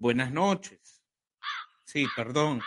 Buenas noches. Sí, perdón.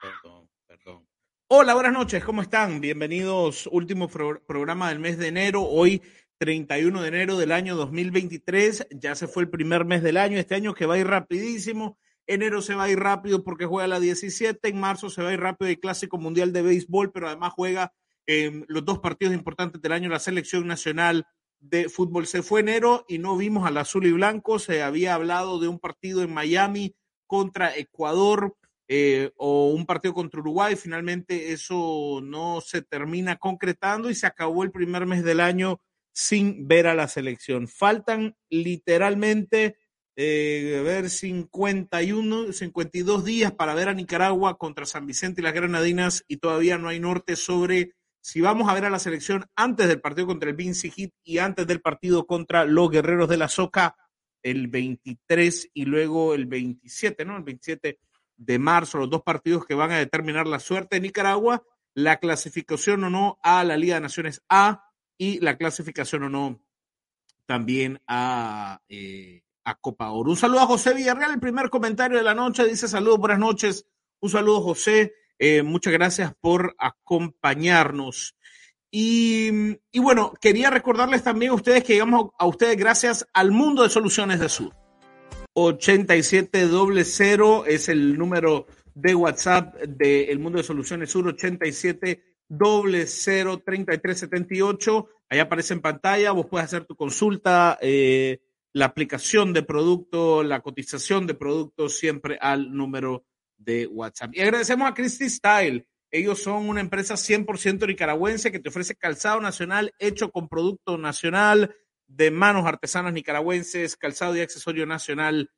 Perdón, perdón. Hola, buenas noches, ¿cómo están? Bienvenidos, último programa del mes de enero, hoy 31 de enero del año 2023, ya se fue el primer mes del año, este año que va a ir rapidísimo, enero se va a ir rápido porque juega la 17, en marzo se va a ir rápido el Clásico Mundial de Béisbol, pero además juega eh, los dos partidos importantes del año, la selección nacional de fútbol. Se fue enero y no vimos al azul y blanco, se había hablado de un partido en Miami contra Ecuador eh, o un partido contra Uruguay. Finalmente eso no se termina concretando y se acabó el primer mes del año sin ver a la selección. Faltan literalmente, eh, ver, 51, 52 días para ver a Nicaragua contra San Vicente y las Granadinas y todavía no hay norte sobre si vamos a ver a la selección antes del partido contra el Vinci Hit y antes del partido contra los Guerreros de la Soca el 23 y luego el 27, ¿no? El 27 de marzo, los dos partidos que van a determinar la suerte de Nicaragua, la clasificación o no a la Liga de Naciones A y la clasificación o no también a, eh, a Copa Oro. Un saludo a José Villarreal, el primer comentario de la noche, dice saludos, buenas noches. Un saludo, José. Eh, muchas gracias por acompañarnos. Y, y, bueno, quería recordarles también a ustedes que llegamos a ustedes gracias al mundo de soluciones de Sur. 8700 es el número de WhatsApp del Mundo de Soluciones Sur, 87003378. Ahí aparece en pantalla, vos puedes hacer tu consulta, eh, la aplicación de producto, la cotización de productos, siempre al número de WhatsApp. Y agradecemos a Christy Style. Ellos son una empresa 100% nicaragüense que te ofrece calzado nacional hecho con producto nacional de manos artesanas nicaragüenses, calzado y accesorio nacional,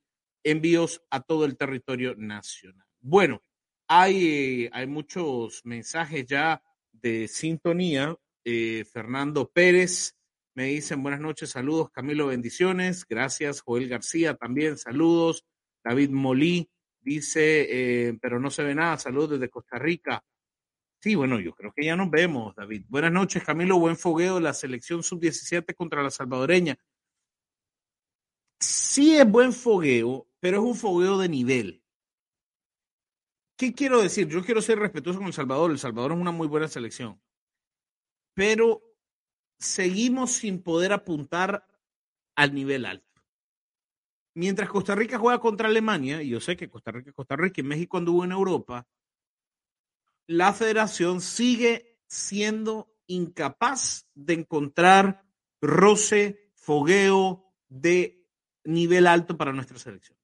envíos a todo el territorio nacional. Bueno, hay, hay muchos mensajes ya de sintonía. Eh, Fernando Pérez me dicen buenas noches, saludos, Camilo, bendiciones, gracias, Joel García también, saludos, David Molí dice, eh, pero no se ve nada, saludos desde Costa Rica. Sí, bueno, yo creo que ya nos vemos, David. Buenas noches, Camilo. Buen fogueo de la selección sub-17 contra la salvadoreña. Sí es buen fogueo, pero es un fogueo de nivel. ¿Qué quiero decir? Yo quiero ser respetuoso con El Salvador. El Salvador es una muy buena selección. Pero seguimos sin poder apuntar al nivel alto. Mientras Costa Rica juega contra Alemania, y yo sé que Costa Rica, Costa Rica y México anduvo en Europa, la federación sigue siendo incapaz de encontrar roce, fogueo de nivel alto para nuestra selección.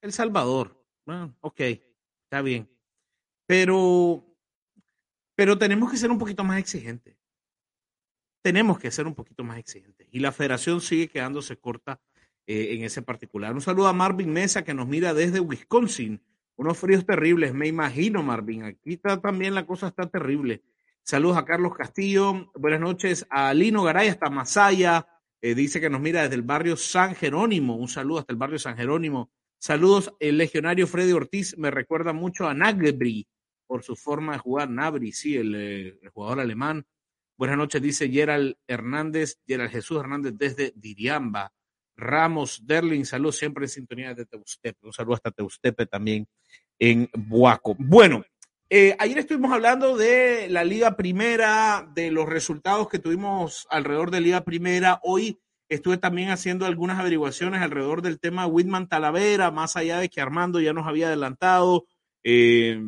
El Salvador, bueno, ok, está bien. Pero, pero tenemos que ser un poquito más exigentes. Tenemos que ser un poquito más exigentes. Y la federación sigue quedándose corta eh, en ese particular. Un saludo a Marvin Mesa que nos mira desde Wisconsin unos fríos terribles, me imagino, Marvin. Aquí está también la cosa está terrible. Saludos a Carlos Castillo. Buenas noches a Lino Garay hasta Masaya. Eh, dice que nos mira desde el barrio San Jerónimo. Un saludo hasta el barrio San Jerónimo. Saludos, el legionario Freddy Ortiz me recuerda mucho a Nagbri por su forma de jugar. Nabri, sí, el, eh, el jugador alemán. Buenas noches, dice Gerald Hernández, Gerald Jesús Hernández desde Diriamba. Ramos Derling, saludos siempre en sintonía de Teustepe. Un saludo hasta Teustepe también en Buaco. Bueno, eh, ayer estuvimos hablando de la Liga Primera, de los resultados que tuvimos alrededor de Liga Primera. Hoy estuve también haciendo algunas averiguaciones alrededor del tema Whitman Talavera, más allá de que Armando ya nos había adelantado eh,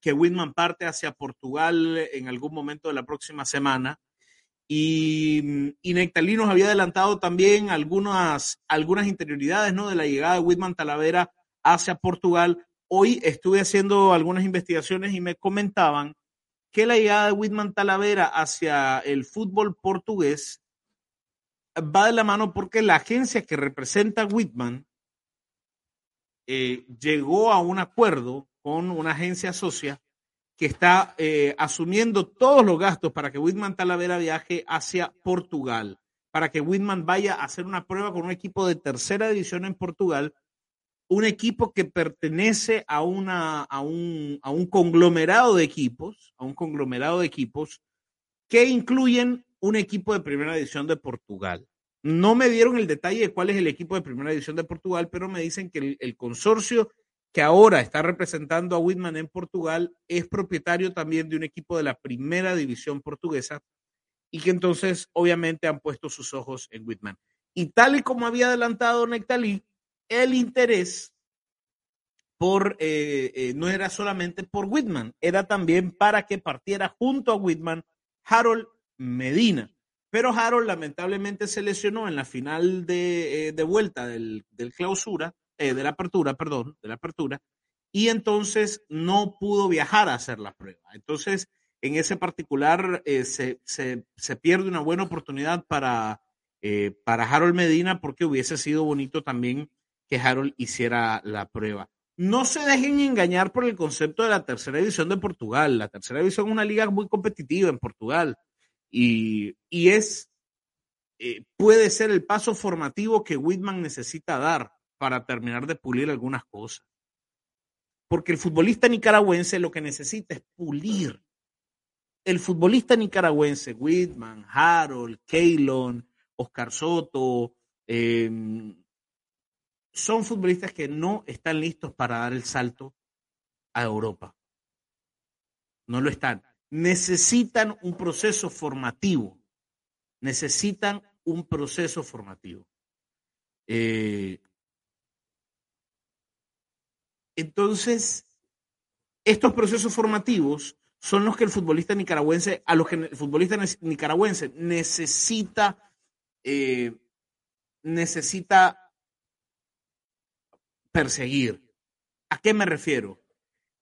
que Whitman parte hacia Portugal en algún momento de la próxima semana. Y, y Nectalí nos había adelantado también algunas, algunas interioridades ¿no? de la llegada de Whitman Talavera hacia Portugal. Hoy estuve haciendo algunas investigaciones y me comentaban que la llegada de Whitman Talavera hacia el fútbol portugués va de la mano porque la agencia que representa a Whitman eh, llegó a un acuerdo con una agencia socia que está eh, asumiendo todos los gastos para que Whitman Talavera viaje hacia Portugal, para que Whitman vaya a hacer una prueba con un equipo de tercera división en Portugal un equipo que pertenece a, una, a, un, a un conglomerado de equipos, a un conglomerado de equipos que incluyen un equipo de primera división de Portugal. No me dieron el detalle de cuál es el equipo de primera división de Portugal, pero me dicen que el, el consorcio que ahora está representando a Whitman en Portugal es propietario también de un equipo de la primera división portuguesa y que entonces obviamente han puesto sus ojos en Whitman. Y tal y como había adelantado Nectalí, el interés por, eh, eh, no era solamente por Whitman, era también para que partiera junto a Whitman Harold Medina. Pero Harold lamentablemente se lesionó en la final de, eh, de vuelta del, del clausura, de la apertura, perdón, de la apertura, y entonces no pudo viajar a hacer la prueba. Entonces, en ese particular se, se, se, pierde una buena oportunidad para, para Harold Medina porque hubiese sido bonito también que Harold hiciera la prueba. No se dejen engañar por el concepto de la tercera división de Portugal. La tercera división es una liga muy competitiva en Portugal y, y es, eh, puede ser el paso formativo que Whitman necesita dar para terminar de pulir algunas cosas. Porque el futbolista nicaragüense lo que necesita es pulir. El futbolista nicaragüense, Whitman, Harold, Keylon, Oscar Soto, eh, son futbolistas que no están listos para dar el salto a Europa. No lo están. Necesitan un proceso formativo. Necesitan un proceso formativo. Eh, entonces, estos procesos formativos son los que el futbolista nicaragüense, a los que el futbolista nicaragüense necesita, eh, necesita perseguir. ¿A qué me refiero?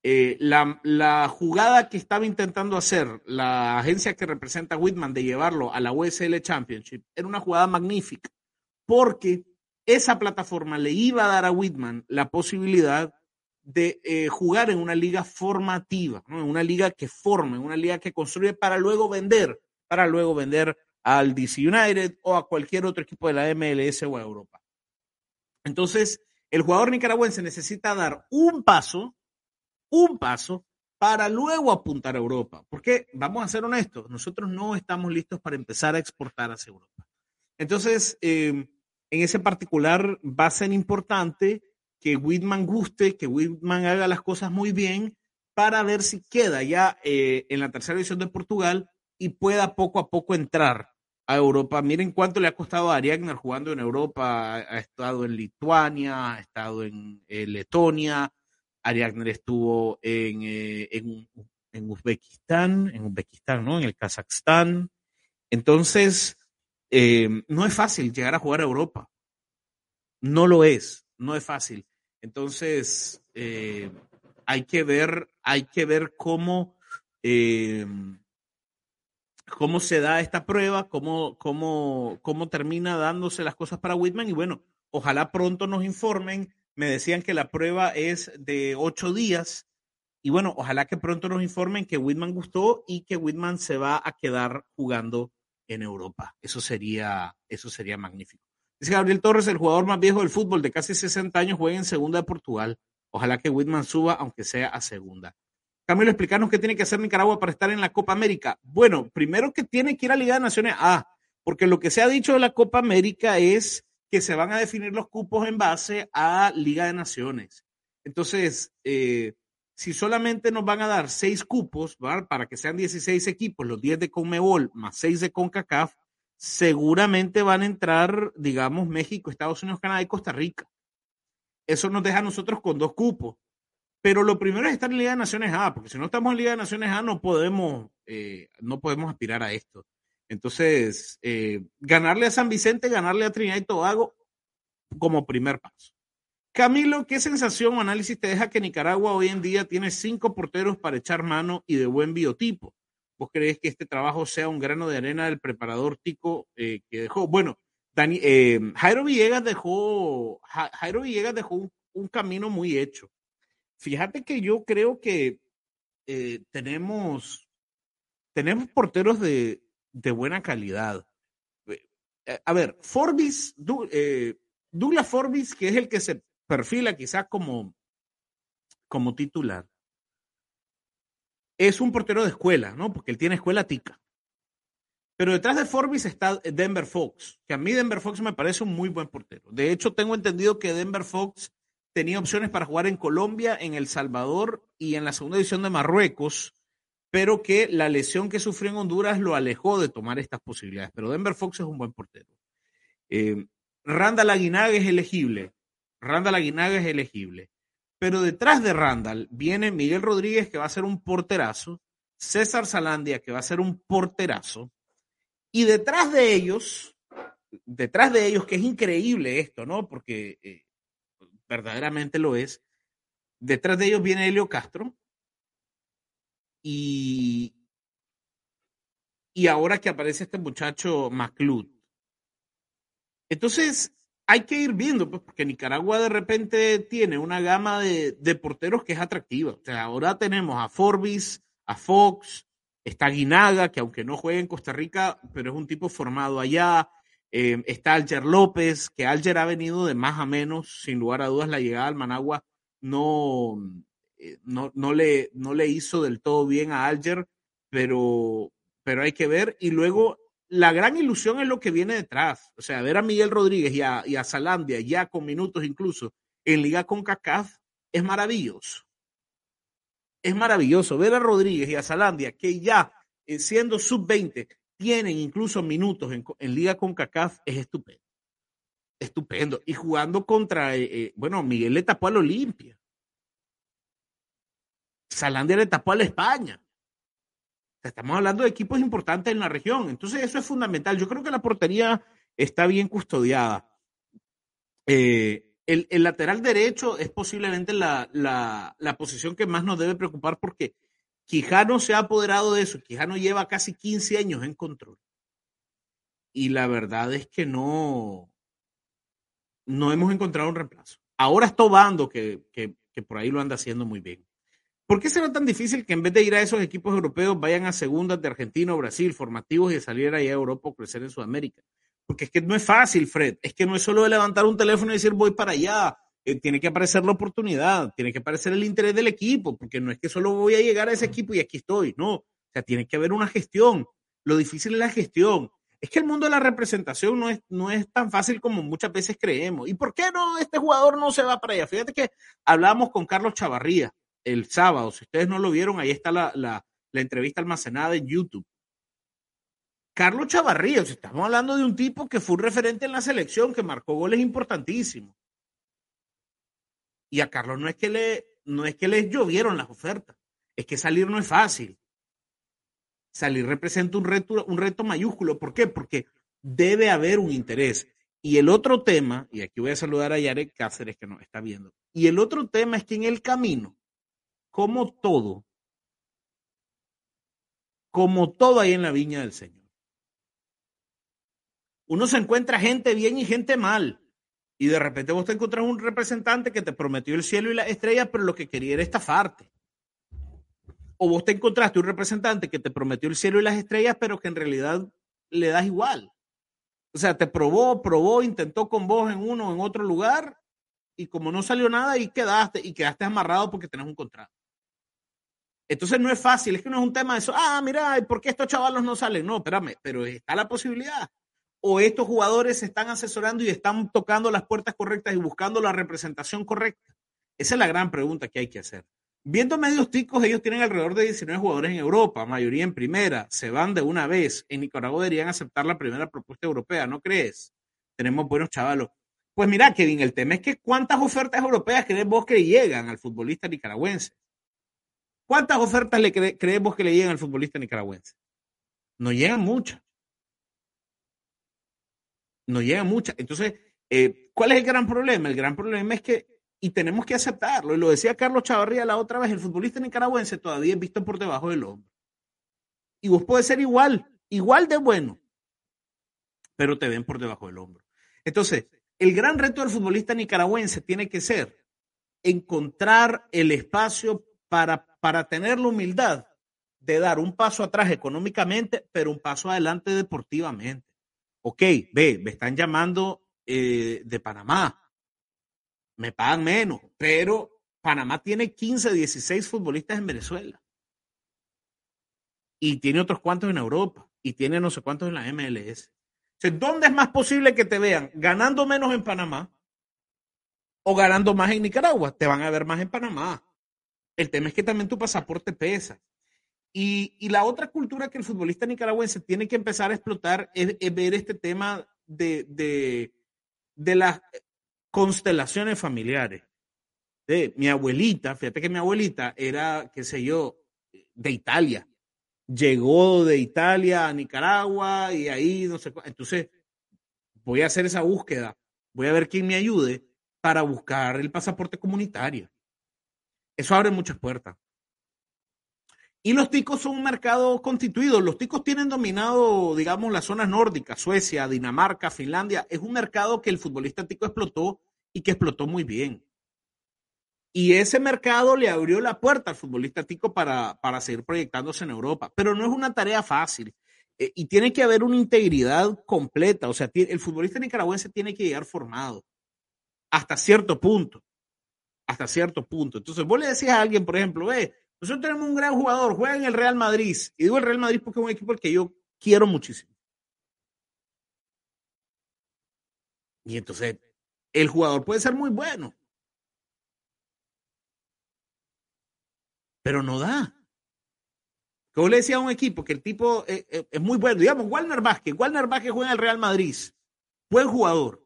Eh, la, jugada que estaba intentando hacer la agencia que representa a Whitman de llevarlo a la USL Championship era una jugada magnífica, porque esa plataforma le iba a dar a Whitman la posibilidad de eh, jugar en una liga formativa, en una liga que forma, en una liga que construye para luego vender, para luego vender al DC United o a cualquier otro equipo de la MLS o a Europa. Entonces, el jugador nicaragüense necesita dar un paso, un paso, para luego apuntar a Europa. Porque, vamos a ser honestos, nosotros no estamos listos para empezar a exportar hacia Europa. Entonces, eh, en ese particular va a ser importante que Whitman guste, que Whitman haga las cosas muy bien para ver si queda ya eh, en la tercera división de Portugal y pueda poco a poco entrar a Europa. Miren cuánto le ha costado a Ariagner jugando en Europa. Ha estado en Lituania, ha estado en Letonia. Ariagner estuvo en, eh, en, en, Uzbekistán, en Uzbekistán, ¿no? En el Kazajstán. Entonces, eh, no es fácil llegar a jugar a Europa. No lo es, no es fácil. Entonces, eh, hay que ver, hay que ver cómo cómo se da esta prueba, cómo, cómo, cómo termina dándose las cosas para Whitman y bueno, ojalá pronto nos informen. Me decían que la prueba es de ocho días y bueno, ojalá que pronto nos informen que Whitman gustó y que Whitman se va a quedar jugando en Europa. Eso sería, eso sería magnífico. Dice Gabriel Torres, el jugador más viejo del fútbol de casi 60 años, juega en segunda de Portugal. Ojalá que Whitman suba, aunque sea a segunda. Camilo, explicarnos qué tiene que hacer Nicaragua para estar en la Copa América. Bueno, primero que tiene que ir a Liga de Naciones A, porque lo que se ha dicho de la Copa América es que se van a definir los cupos en base a Liga de Naciones. Entonces, eh, si solamente nos van a dar seis cupos para que sean 16 equipos, los 10 de Conmebol más 6 de CONCACAF, seguramente van a entrar, digamos, México, Estados Unidos, Canadá y Costa Rica. Eso nos deja a nosotros con dos cupos. Pero lo primero es estar en Liga de Naciones A, porque si no estamos en Liga de Naciones A no podemos, eh, no podemos aspirar a esto. Entonces, eh, ganarle a San Vicente, ganarle a Trinidad y Tobago como primer paso. Camilo, ¿qué sensación o análisis te deja que Nicaragua hoy en día tiene cinco porteros para echar mano y de buen biotipo? ¿Vos crees que este trabajo sea un grano de arena del preparador tico eh, que dejó? Bueno, Dani, Jairo Villegas dejó, Jairo Villegas dejó un camino muy hecho. Fíjate que yo creo que eh, tenemos, tenemos porteros de, de buena calidad. Eh, eh, a ver, Forbis, Douglas Forbis, que es el que se perfila quizás como, como titular, es un portero de escuela, ¿no? Porque él tiene escuela tica. Pero detrás de Forbis está Denver Fox, que a mí Denver Fox me parece un muy buen portero. De hecho, tengo entendido que Denver Fox tenía opciones para jugar en Colombia, en El Salvador y en la segunda división de Marruecos, pero que la lesión que sufrió en Honduras lo alejó de tomar estas posibilidades. Pero Denver Fox es un buen portero. Eh, Randall Aguinaga es elegible. Randall Aguinaga es elegible. Pero detrás de Randall viene Miguel Rodríguez, que va a ser un porterazo, César Salandia, que va a ser un porterazo, y detrás de ellos, detrás de ellos, que es increíble esto, ¿no? Porque eh, verdaderamente lo es, detrás de ellos viene Helio Castro, y, y ahora que aparece este muchacho McLeod. Entonces, hay que ir viendo, pues, porque Nicaragua de repente tiene una gama de, porteros que es atractiva. O sea, ahora tenemos a Forbis, a Fox, está Guinaga, que aunque no juegue en Costa Rica, pero es un tipo formado allá. Eh, está Alger López, que Alger ha venido de más a menos, sin lugar a dudas, la llegada al Managua no, eh, no, no, le, no le hizo del todo bien a Alger, pero, pero hay que ver. Y luego la gran ilusión es lo que viene detrás. O sea, ver a Miguel Rodríguez y a, y a Salandia ya con minutos incluso en Liga con CACAF es maravilloso. Es maravilloso ver a Rodríguez y a Salandia que ya eh, siendo sub-20 tienen incluso minutos en, Liga con CACAF es estupendo. Estupendo. Y jugando contra, eh, eh, bueno, Miguel le tapó al Olimpia. Salandia le tapó a la España. Estamos hablando de equipos importantes en la región. Entonces, eso es fundamental. Yo creo que la portería está bien custodiada. Eh, el, lateral derecho es posiblemente la, la, posición que más nos debe preocupar porque Quijano se ha apoderado de eso. Quijano lleva casi 15 años en control. Y la verdad es que no, no hemos encontrado un reemplazo. Ahora está Obando, que, que por ahí lo anda haciendo muy bien. ¿Por qué será tan difícil que en vez de ir a esos equipos europeos vayan a segundas de Argentina o Brasil, formativos y salir allá a Europa o crecer en Sudamérica? Porque es que no es fácil, Fred. Es que no es solo de levantar un teléfono y decir voy para allá. Eh, tiene que aparecer la oportunidad, tiene que aparecer el interés del equipo, porque no es que solo voy a llegar a ese equipo y aquí estoy. No, o sea, tiene que haber una gestión. Lo difícil es la gestión. Es que el mundo de la representación no es, no es tan fácil como muchas veces creemos. ¿Y por qué no este jugador no se va para allá? Fíjate que hablábamos con Carlos Chavarría el sábado. Si ustedes no lo vieron, ahí está la, la, entrevista almacenada en YouTube. Carlos Chavarría, estamos hablando de un tipo que fue un referente en la selección, que marcó goles importantísimos. Y a Carlos no es que le, no es que les llovieron las ofertas, es que salir no es fácil. Salir representa un reto, un reto mayúsculo. ¿Por qué? Porque debe haber un interés. Y el otro tema, y aquí voy a saludar a Yarek Cáceres que nos está viendo, y el otro tema es que en el camino como todo, como todo ahí en la viña del Señor. Uno se encuentra gente bien y gente mal. Y de repente vos te encontrás un representante que te prometió el cielo y las estrellas, pero lo que quería era estafarte. O vos te encontraste un representante que te prometió el cielo y las estrellas, pero que en realidad le das igual. O sea, te probó, probó, intentó con vos en uno o en otro lugar, y como no salió nada, y quedaste, y quedaste amarrado porque tenés un contrato. Entonces no es fácil, es que no es un tema de eso, ah, mira, ¿por qué estos chavalos no salen? No, espérame, pero está la posibilidad. O estos jugadores se están asesorando y están tocando las puertas correctas y buscando la representación correcta. Esa es la gran pregunta que hay que hacer. Viendo medios ticos, ellos tienen alrededor de 19 jugadores en Europa, mayoría en primera, se van de una vez. En Nicaragua deberían aceptar la primera propuesta europea, ¿no crees? Tenemos buenos chavalos. Pues mira, Kevin, el tema es que cuántas ofertas europeas crees vos que llegan al futbolista nicaragüense. ¿Cuántas ofertas le creemos que le llegan al futbolista nicaragüense? No llegan muchas. No llegan muchas. Entonces, eh, ¿cuál es el gran problema? El gran problema es que, y tenemos que aceptarlo, y lo decía Carlos Chavarría la otra vez, el futbolista nicaragüense todavía es visto por debajo del hombro. Y vos puedes ser igual, igual de bueno, pero te ven por debajo del hombro. Entonces, el gran reto del futbolista nicaragüense tiene que ser encontrar el espacio para para tener la humildad de dar un paso atrás económicamente, pero un paso adelante deportivamente. Ok, ve, me están llamando eh, de Panamá, me pagan menos, pero Panamá tiene 15, 16 futbolistas en Venezuela y tiene otros cuantos en Europa y tiene no sé cuántos en la MLS. ¿Dónde es más posible que te vean ganando menos en Panamá o ganando más en Nicaragua? Te van a ver más en Panamá. El tema es que también tu pasaporte pesa. Y, la otra cultura que el futbolista nicaragüense tiene que empezar a explotar es, ver este tema de, de, las constelaciones familiares. De mi abuelita, fíjate que mi abuelita era, qué sé yo, de Italia. Llegó de Italia a Nicaragua y ahí no sé Entonces, voy a hacer esa búsqueda. Voy a ver quién me ayude para buscar el pasaporte comunitario. Eso abre muchas puertas. Y los ticos son un mercado constituido. Los ticos tienen dominado, digamos, las zonas nórdicas, Suecia, Dinamarca, Finlandia. Es un mercado que el futbolista tico explotó y que explotó muy bien. Y ese mercado le abrió la puerta al futbolista tico para, para seguir proyectándose en Europa. Pero no es una tarea fácil. Eh, y tiene que haber una integridad completa. O sea, el futbolista nicaragüense tiene que llegar formado hasta cierto punto. Hasta cierto punto. Entonces, vos le decís a alguien, por ejemplo, ve, nosotros tenemos un gran jugador, juega en el Real Madrid. Y digo el Real Madrid porque es un equipo al que yo quiero muchísimo. Y entonces, el jugador puede ser muy bueno. Pero no da. Como le decía a un equipo que el tipo eh, eh, es, muy bueno, digamos, Walner Vázquez. Walner Vázquez juega en el Real Madrid. Buen jugador.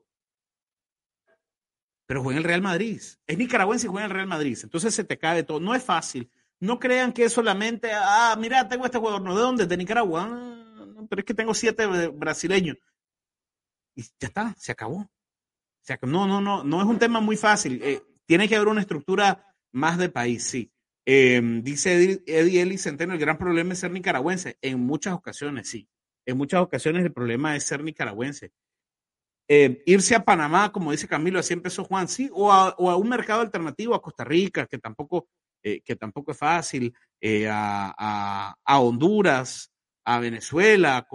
Pero juega en el Real Madrid. Es nicaragüense y juega en el Real Madrid. Entonces se te cae todo. No es fácil. No crean que es solamente, ah, mira, tengo este jugador, ¿no? ¿De dónde? De Nicaragua. Ah, pero es que tengo siete brasileños. Y ya está, se acabó. No, no, no, no es un tema muy fácil. Eh, tiene que haber una estructura más de país, sí. Em, dice Eddie Eli Centeno, el gran problema es ser nicaragüense. En muchas ocasiones, sí. En muchas ocasiones el problema es ser nicaragüense. Eh, irse a Panamá, como dice Camilo, así empezó Juan, sí, o a, a, un mercado alternativo, a Costa Rica, que tampoco eh, que tampoco es fácil, eh, a, Honduras, a Venezuela.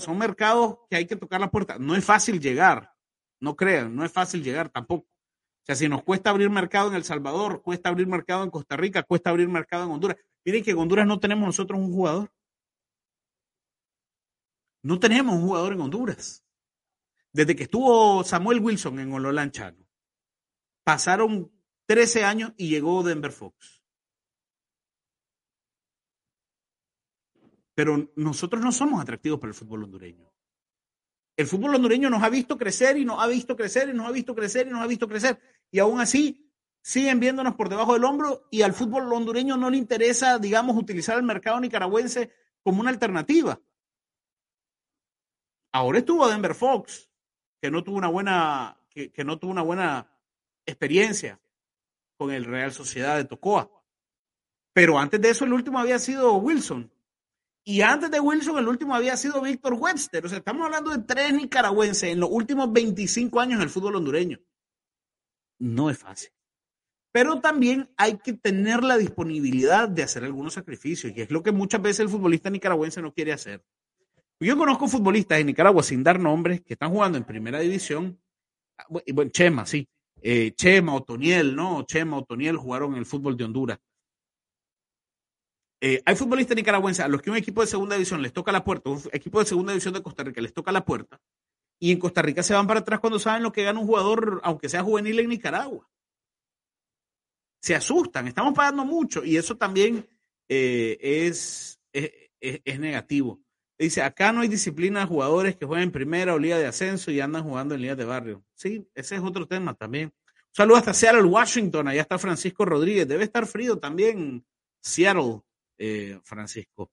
son mercados que hay que tocar la puerta. No es fácil llegar, no crean, no es fácil llegar tampoco. O sea, si nos cuesta abrir mercado en El Salvador, cuesta abrir mercado en Costa Rica, cuesta abrir mercado en Honduras. Miren que en Honduras no tenemos nosotros un jugador. No tenemos un jugador en Honduras. Desde que estuvo Samuel Wilson en Ololanchano, pasaron 13 años y llegó Denver Fox. Pero nosotros no somos atractivos para el fútbol hondureño. El fútbol hondureño nos ha visto crecer y nos ha visto crecer y nos ha visto crecer y nos ha visto crecer. Y aún así siguen viéndonos por debajo del hombro y al fútbol hondureño no le interesa, digamos, utilizar el mercado nicaragüense como una alternativa. Ahora estuvo Denver Fox, que no tuvo una buena, que, no tuvo una buena experiencia con el Real Sociedad de Tocoa. Pero antes de eso, el último había sido Wilson. Y antes de Wilson, el último había sido Víctor Webster. O sea, estamos hablando de tres nicaragüenses en los últimos 25 años en el fútbol hondureño. No es fácil. Pero también hay que tener la disponibilidad de hacer algunos sacrificios, y es lo que muchas veces el futbolista nicaragüense no quiere hacer. Yo conozco futbolistas en Nicaragua, sin dar nombres, que están jugando en primera división. Ah, bueno, Chema, sí, eh, Chema, Otoniel, ¿no? Chema, Otoniel jugaron en el fútbol de Honduras. Eh, hay futbolistas nicaragüenses a los que un equipo de segunda división les toca la puerta, un equipo de segunda división de Costa Rica les toca la puerta, y en Costa Rica se van para atrás cuando saben lo que gana un jugador, aunque sea juvenil en Nicaragua. Se asustan, estamos pagando mucho, y eso también eh, es, es negativo. Dice, acá no hay disciplina de jugadores que juegan en primera o liga de ascenso y andan jugando en ligas de barrio. Sí, ese es otro tema también. Un saludo hasta Seattle, Washington. Allá está Francisco Rodríguez. Debe estar frío también Seattle, eh, Francisco.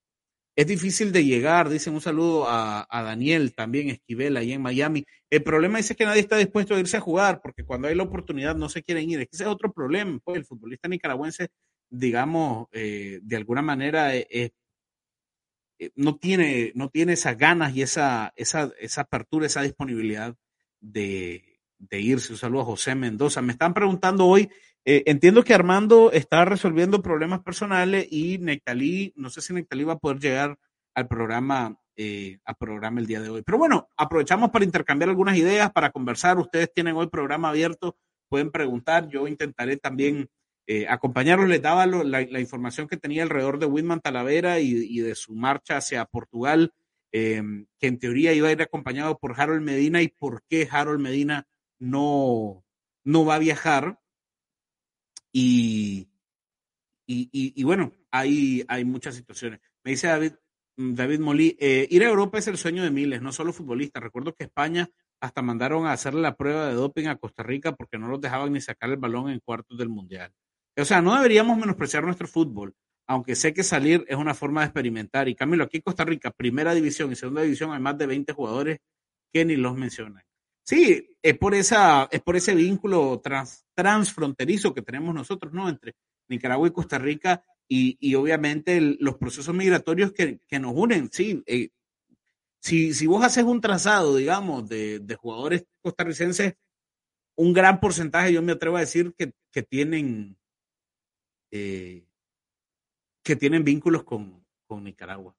Es difícil de llegar, dicen un saludo a, Daniel, también Esquivel, ahí en Miami. El problema es que nadie está dispuesto a irse a jugar, porque cuando hay la oportunidad no se quieren ir. Ese es otro problema. Pues el futbolista nicaragüense, digamos, eh, de alguna manera es eh, eh, no, tiene, no tiene esas ganas y esa, esa, esa apertura, esa disponibilidad de, irse. Un saludo a José Mendoza. Me están preguntando hoy, eh, entiendo que Armando está resolviendo problemas personales y Nectalí, no sé si Nectalí va a poder llegar al programa, eh, programa el día de hoy. Pero bueno, aprovechamos para intercambiar algunas ideas, para conversar. Ustedes tienen hoy programa abierto, pueden preguntar. Yo intentaré también eh, acompañarlos, les daba la, información que tenía alrededor de Whitman Talavera y, de su marcha hacia Portugal em, que en teoría iba a ir acompañado por Harold Medina y por qué Harold Medina no, no va a viajar. Y, y, bueno, hay, hay muchas situaciones. Me dice David, David Molí, eh, ir a Europa es el sueño de miles, no solo futbolistas. Recuerdo que España hasta mandaron a hacerle la prueba de doping a Costa Rica porque no los dejaban ni sacar el balón en cuartos del Mundial. O sea, no deberíamos menospreciar nuestro fútbol, aunque sé que salir es una forma de experimentar. Y Camilo, aquí en Costa Rica, primera división y segunda división, hay más de 20 jugadores que ni los mencionan. Sí, es por, esa, es por ese vínculo trans, transfronterizo que tenemos nosotros, ¿no? Entre Nicaragua y Costa Rica y, obviamente los procesos migratorios que, nos unen, sí. Eh, si, si vos haces un trazado, digamos, de, de, jugadores costarricenses, un gran porcentaje, yo me atrevo a decir, que, que tienen eh, que tienen vínculos con, con Nicaragua.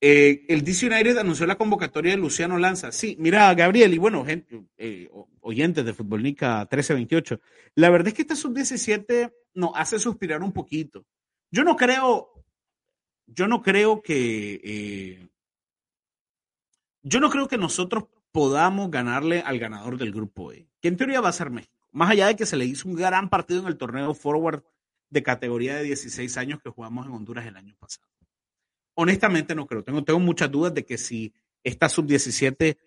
Eh, el DC United anunció la convocatoria de Luciano Lanza. Sí, mira, Gabriel, y bueno, gente, eh, oyentes de Futbolnica 1328. La verdad es que esta sub-17 nos hace suspirar un poquito. Yo no creo, yo no creo que, yo no creo que nosotros podamos ganarle al ganador del grupo E, que en teoría va a ser México. Más allá de que se le hizo un gran partido en el torneo Forward de categoría de 16 años que jugamos en Honduras el año pasado honestamente no creo. Tengo, muchas dudas de que si esta sub-17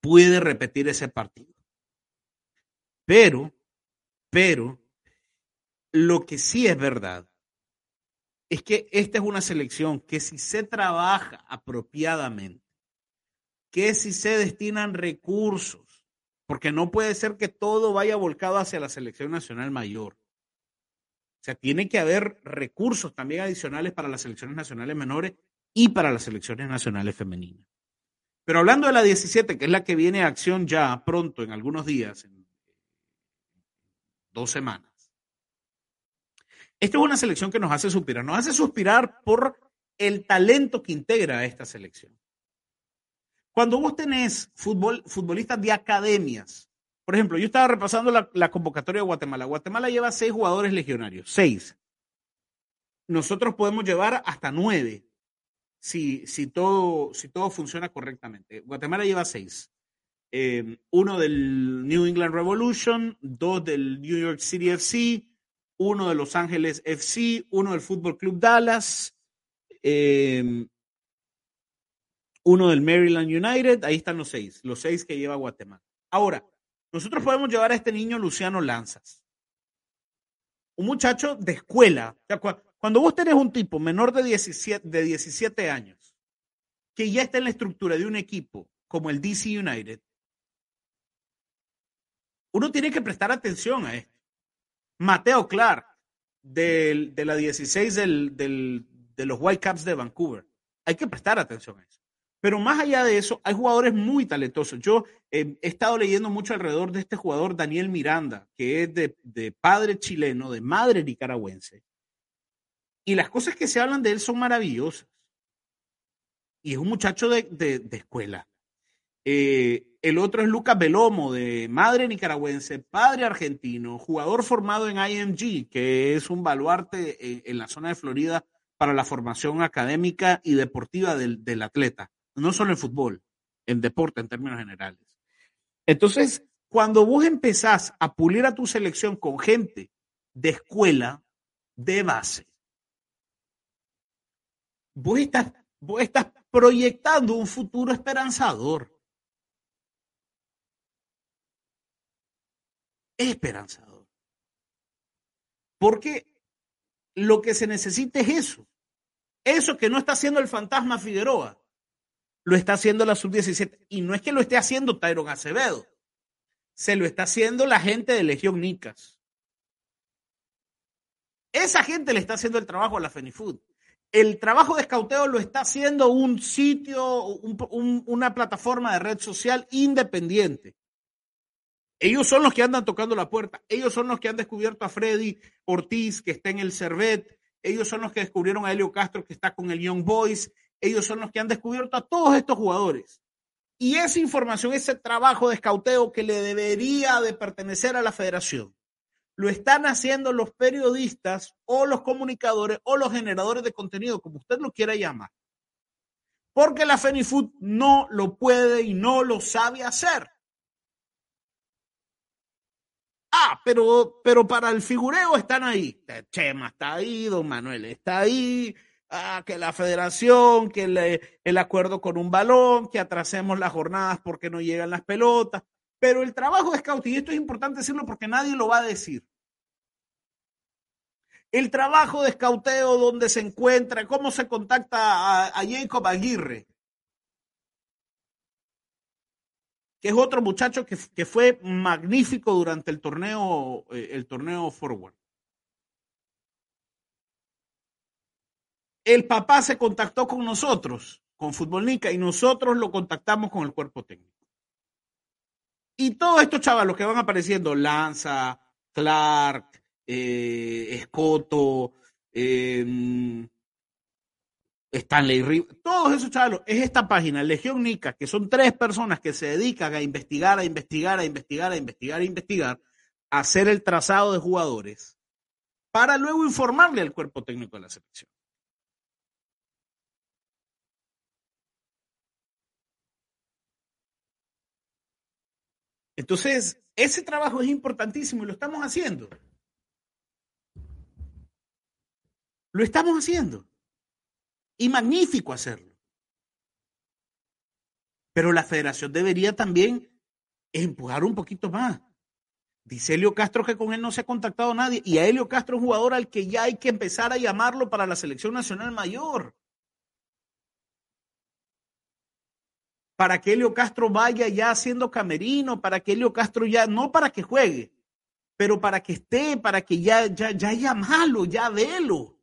puede repetir ese partido. Pero, pero, lo que sí es verdad es que esta es una selección que si se trabaja apropiadamente, que si se destinan recursos, porque no puede ser que todo vaya volcado hacia la selección nacional mayor. O sea, tiene que haber recursos también adicionales para las selecciones nacionales menores y para las selecciones nacionales femeninas. Pero hablando de la 17, que es la que viene a acción ya pronto, en algunos días, en dos semanas. Esta es una selección que nos hace suspirar. Nos hace suspirar por el talento que integra esta selección. Cuando vos tenés fútbol, futbolistas de academias por ejemplo, yo estaba repasando la, convocatoria de Guatemala. Guatemala lleva seis jugadores legionarios, seis. Nosotros podemos llevar hasta nueve si, si, todo, si todo funciona correctamente. Guatemala lleva seis. Eh, uno del New England Revolution, dos del New York City FC, uno de Los Ángeles FC, uno del Fútbol Club Dallas, eh, uno del Maryland United. Ahí están los seis, los seis que lleva Guatemala. Ahora, nosotros podemos llevar a este niño Luciano Lanzas. Un muchacho de escuela. cuando vos tenés un tipo menor de 17, de 17 años que ya está en la estructura de un equipo como el DC United, uno tiene que prestar atención a esto. Mateo Clark, de la 16 de los Whitecaps de Vancouver. Hay que prestar atención a eso. Pero más allá de eso, hay jugadores muy talentosos. Yo eh, he estado leyendo mucho alrededor de este jugador, Daniel Miranda, que es de, padre chileno, de madre nicaragüense. Y las cosas que se hablan de él son maravillosas. Y es un muchacho de, escuela. Eh, el otro es Lucas Belomo, de madre nicaragüense, padre argentino, jugador formado en IMG, que es un baluarte en, la zona de Florida para la formación académica y deportiva del atleta no solo en fútbol, en deporte en términos generales. Entonces, cuando vos empezás a pulir a tu selección con gente de escuela, de base, vos estás, proyectando un futuro esperanzador. Esperanzador. Porque lo que se necesita es eso. Eso que no está haciendo el fantasma Figueroa lo está haciendo la sub-17. Y no es que lo esté haciendo Tyron Acevedo, se lo está haciendo la gente de Legión Nicas. Esa gente le está haciendo el trabajo a la Fenifood. El trabajo de escauteo lo está haciendo un sitio, una plataforma de red social independiente. Ellos son los que andan tocando la puerta. Ellos son los que han descubierto a Freddy Ortiz, que está en el Cervet. Ellos son los que descubrieron a Helio Castro, que está con el Young Boys. Ellos son los que han descubierto a todos estos jugadores. Y esa información, ese trabajo de escauteo que le debería de pertenecer a la federación, lo están haciendo los periodistas o los comunicadores o los generadores de contenido, como usted lo quiera llamar. porque la FENIFUT no lo puede y no lo sabe hacer. Ah, pero, pero para el figureo están ahí. Chema está ahí, don Manuel está ahí. Ah, que la federación, que el acuerdo con un balón, que atrasemos las jornadas porque no llegan las pelotas. Pero el trabajo de scouting, y esto es importante decirlo porque nadie lo va a decir. El trabajo de escauteo, donde se encuentra, cómo se contacta a, Jacob Aguirre, que es otro muchacho que, que fue magnífico durante el torneo, eh, el torneo Forward. El papá se contactó con nosotros, con Futbolnica, y nosotros lo contactamos con el cuerpo técnico. Y todos estos chavalos que van apareciendo, Lanza, Clark, eh, Escoto, em, Stanley Riv, todos esos chavalos, es esta página, Legión Nica, que son tres personas que se dedican a investigar, a investigar, a investigar, a investigar, a investigar, a hacer el trazado de jugadores, para luego informarle al cuerpo técnico de la selección. Entonces, ese trabajo es importantísimo y lo estamos haciendo. Lo estamos haciendo. Y magnífico hacerlo. Pero la federación debería también empujar un poquito más. Dice Helio Castro que con él no se ha contactado nadie. Y a Helio Castro un jugador al que ya hay que empezar a llamarlo para la selección nacional mayor. Para que Helio Castro vaya ya haciendo camerino, para que Helio Castro ya, no para que juegue, pero para que esté, para que ya, ya, ya haya malo, ya velo.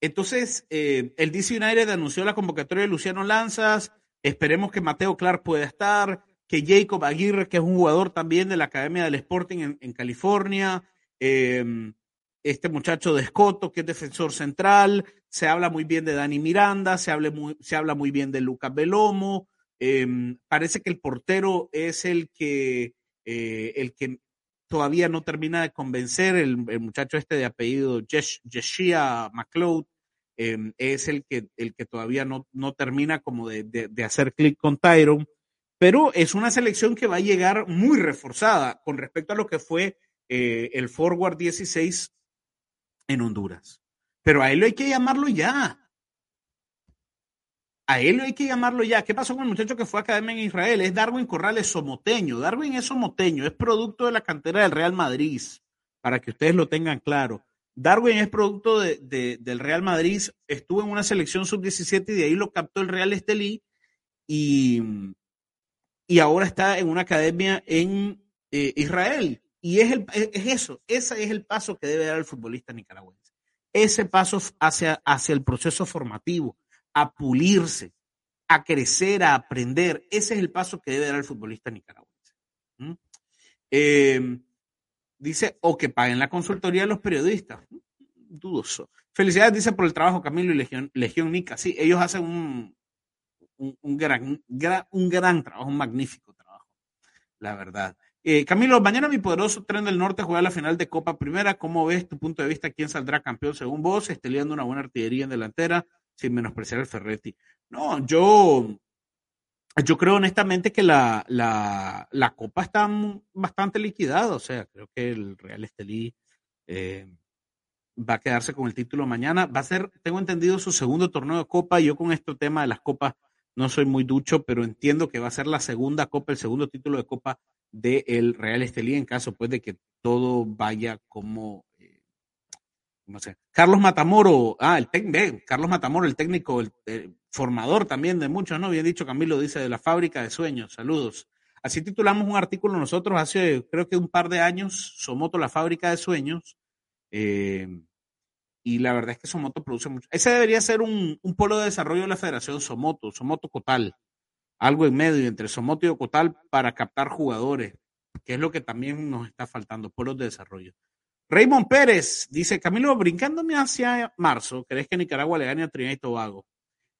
Entonces, eh, el DC United anunció la convocatoria de Luciano Lanzas. Esperemos que Mateo Clark pueda estar, que Jacob Aguirre, que es un jugador también de la Academia del Sporting en, California, eh, este muchacho de Escoto, que es defensor central, se habla muy bien de Dani Miranda, se, muy, se habla muy bien de Lucas Belomo, em, parece que el portero es el que, eh, el que todavía no termina de convencer, el, muchacho este de apellido Jeshia McLeod, em, es el que, el que todavía no, no termina como de, de hacer clic con Tyron, pero es una selección que va a llegar muy reforzada con respecto a lo que fue eh, el Forward 16 en Honduras. Pero a él hay que llamarlo ya. A él hay que llamarlo ya. ¿Qué pasó con el muchacho que fue a academia en Israel? Es Darwin Corrales somoteño. Darwin es somoteño, es producto de la cantera del Real Madrid, para que ustedes lo tengan claro. Darwin es producto de, del Real Madrid, estuvo en una selección sub-17 y de ahí lo captó el Real Estelí y, y ahora está en una academia en eh, Israel. Y es, el, es eso, ese es el paso que debe dar el futbolista nicaragüense. Ese paso hacia, hacia el proceso formativo, a pulirse, a crecer, a aprender. Ese es el paso que debe dar el futbolista nicaragüense. Em, dice, o que paguen la consultoría de los periodistas. Dudoso. Felicidades, dice, por el trabajo Camilo y Legión, Legión Nica. Sí, ellos hacen un, un, gran, un gran trabajo, un magnífico trabajo, la verdad. Eh, Camilo, mañana mi poderoso tren del norte juega la final de Copa Primera. ¿Cómo ves tu punto de vista? ¿Quién saldrá campeón según vos? liando una buena artillería en delantera, sin menospreciar el Ferretti. No, yo, yo creo honestamente que la, la, Copa está bastante liquidada. O sea, creo que el Real Estelí eh, va a quedarse con el título mañana. Va a ser, tengo entendido, su segundo torneo de Copa. Yo con este tema de las Copas no soy muy ducho, pero entiendo que va a ser la segunda Copa, el segundo título de Copa del Real Estelí en caso pues de que todo vaya como eh, no sé. Carlos Matamoro, ah, el técnico, Carlos Matamoro, el técnico, el, formador también de muchos, ¿no? Bien dicho, Camilo dice de la fábrica de sueños. Saludos. Así titulamos un artículo nosotros hace, creo que un par de años, Somoto, la fábrica de sueños. Eh, y la verdad es que Somoto produce mucho. Ese debería ser un, un polo de desarrollo de la Federación Somoto, Somoto Cotal algo en medio entre Somoto y Ocotal para captar jugadores, que es lo que también nos está faltando, por los de desarrollo. Raymond Pérez dice, Camilo, brincándome hacia marzo, ¿crees que Nicaragua le gane a Trinidad y Tobago?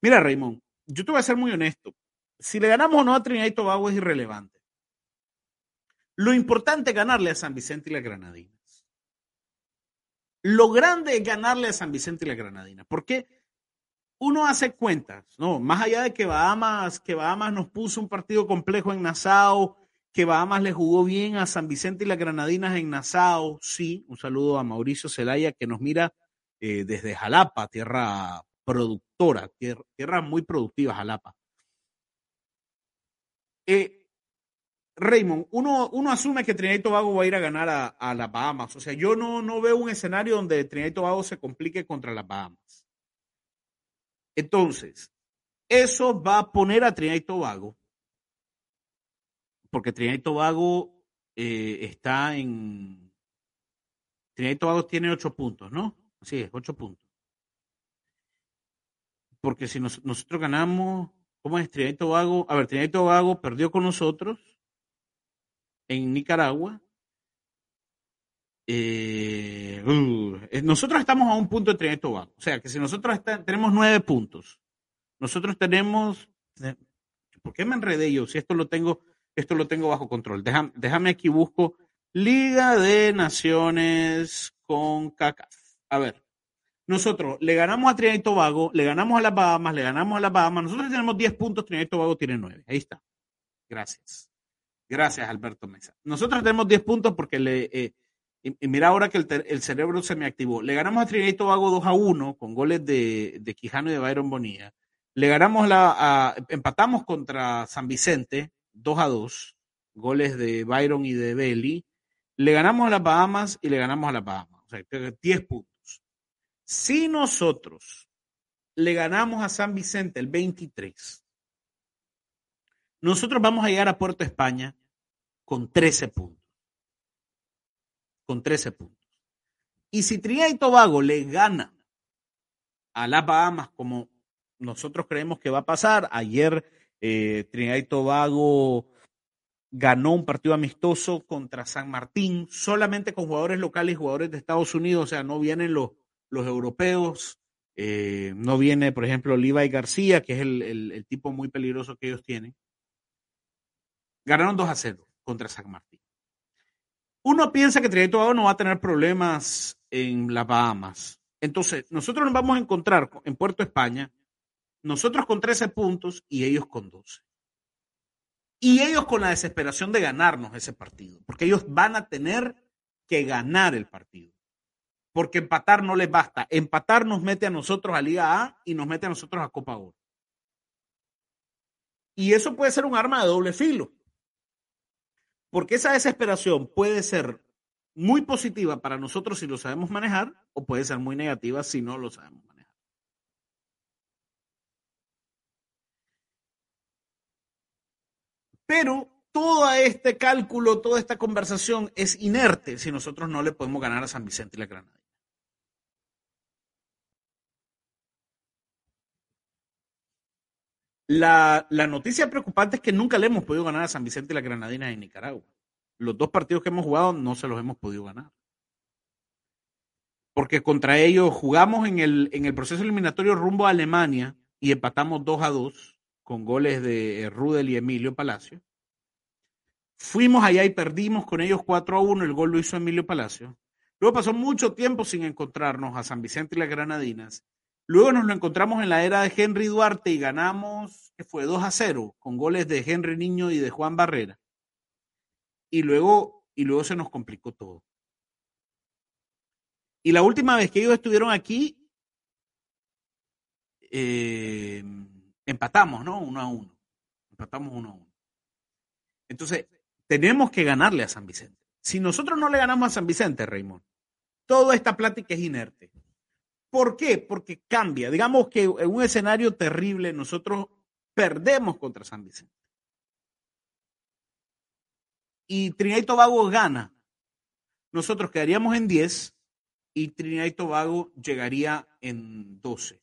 Mira, Raymond, yo te voy a ser muy honesto. Si le ganamos o no a Trinidad y Tobago es irrelevante. Lo importante es ganarle a San Vicente y las Granadinas. lo grande es ganarle a San Vicente y la Granadina. Porque uno hace cuentas, ¿no? Más allá de que Bahamas, que Bahamas nos puso un partido complejo en Nassau, que Bahamas le jugó bien a San Vicente y las Granadinas en Nassau, sí. Un saludo a Mauricio Zelaya que nos mira eh, desde Jalapa, tierra productora, tierra, muy productiva, Jalapa. Eh, Raymond, uno, uno asume que Trinidad y Tobago va a ir a ganar a, a las Bahamas. O sea, yo no, no veo un escenario donde Trinidad y Tobago se complique contra las Bahamas. Entonces, eso va a poner a Trinidad y Tobago, porque Trinidad y Tobago eh, está en... Trinidad y Tobago tiene ocho puntos, ¿no? Así es, ocho puntos. Porque si nosotros ganamos, ¿cómo es Trinidad y Tobago? A ver, Trinidad y Tobago perdió con nosotros en Nicaragua. Eh, uh, eh, nosotros estamos a un punto de y Tobago. O sea, que si nosotros tenemos nueve puntos, nosotros tenemos... ¿Por qué me enredé yo? Si esto lo tengo, esto lo tengo bajo control. Déjame, déjame aquí busco Liga de Naciones con CACAF. A ver, nosotros le ganamos a Trinidad y Tobago, le ganamos a las Bahamas, le ganamos a las Bahamas. Nosotros tenemos 10 puntos, Trinidad y Tobago tiene 9. Ahí está. Gracias. Gracias, Alberto Mesa. Nosotros tenemos 10 puntos porque le. Eh, y, mira ahora que el, cerebro se me activó. Le ganamos a Trinidad y Tobago 2 a 1 con goles de, Quijano y de Byron Bonilla. Le ganamos la. empatamos contra San Vicente 2 a 2. Goles de Byron y de Belly. Le ganamos a las Bahamas y le ganamos a las Bahamas. O sea, 10 puntos. Si nosotros le ganamos a San Vicente el 23, nosotros vamos a llegar a Puerto España con 13 puntos. Con 13 puntos. Y si Trinidad y Tobago le gana a las Bahamas como nosotros creemos que va a pasar, ayer eh, Trinidad y Tobago ganó un partido amistoso contra San Martín, solamente con jugadores locales y jugadores de Estados Unidos, o sea, no vienen los, los europeos, eh, no viene, por ejemplo, Levi García, que es el tipo muy peligroso que ellos tienen. Ganaron 2 a 0 contra San Martín. Uno piensa que Trinidad y Tobago no va a tener problemas en las Bahamas. Entonces, nosotros nos vamos a encontrar en Puerto España, nosotros con 13 puntos y ellos con 12. Y ellos con la desesperación de ganarnos ese partido, porque ellos van a tener que ganar el partido. Porque empatar no les basta. Empatar nos mete a nosotros a Liga A y nos mete a nosotros a Copa Oro. Y eso puede ser un arma de doble filo. Porque esa desesperación puede ser muy positiva para nosotros si lo sabemos manejar o puede ser muy negativa si no lo sabemos manejar. Pero todo este cálculo, toda esta conversación es inerte si nosotros no le podemos ganar a San Vicente y la Granada. La, noticia preocupante es que nunca le hemos podido ganar a San Vicente y la Granadina en Nicaragua. Los dos partidos que hemos jugado no se los hemos podido ganar. Porque contra ellos jugamos en el, en el proceso eliminatorio rumbo a Alemania y empatamos 2 a 2 con goles de Rudel y Emilio Palacio. Fuimos allá y perdimos con ellos 4 a 1, el gol lo hizo Emilio Palacio. Luego pasó mucho tiempo sin encontrarnos a San Vicente y las Granadinas Luego nos lo encontramos en la era de Henry Duarte y ganamos, que fue 2 a 0, con goles de Henry Niño y de Juan Barrera. Y luego, y luego se nos complicó todo. Y la última vez que ellos estuvieron aquí, eh, empatamos, ¿no? Uno a uno. Empatamos uno a uno. Entonces, tenemos que ganarle a San Vicente. Si nosotros no le ganamos a San Vicente, Raymond, toda esta plática es inerte. ¿Por qué? Porque cambia. Digamos que en un escenario terrible nosotros perdemos contra San Vicente. Y Trinidad y Tobago gana. Nosotros quedaríamos en 10 y Trinidad y Tobago llegaría en 12.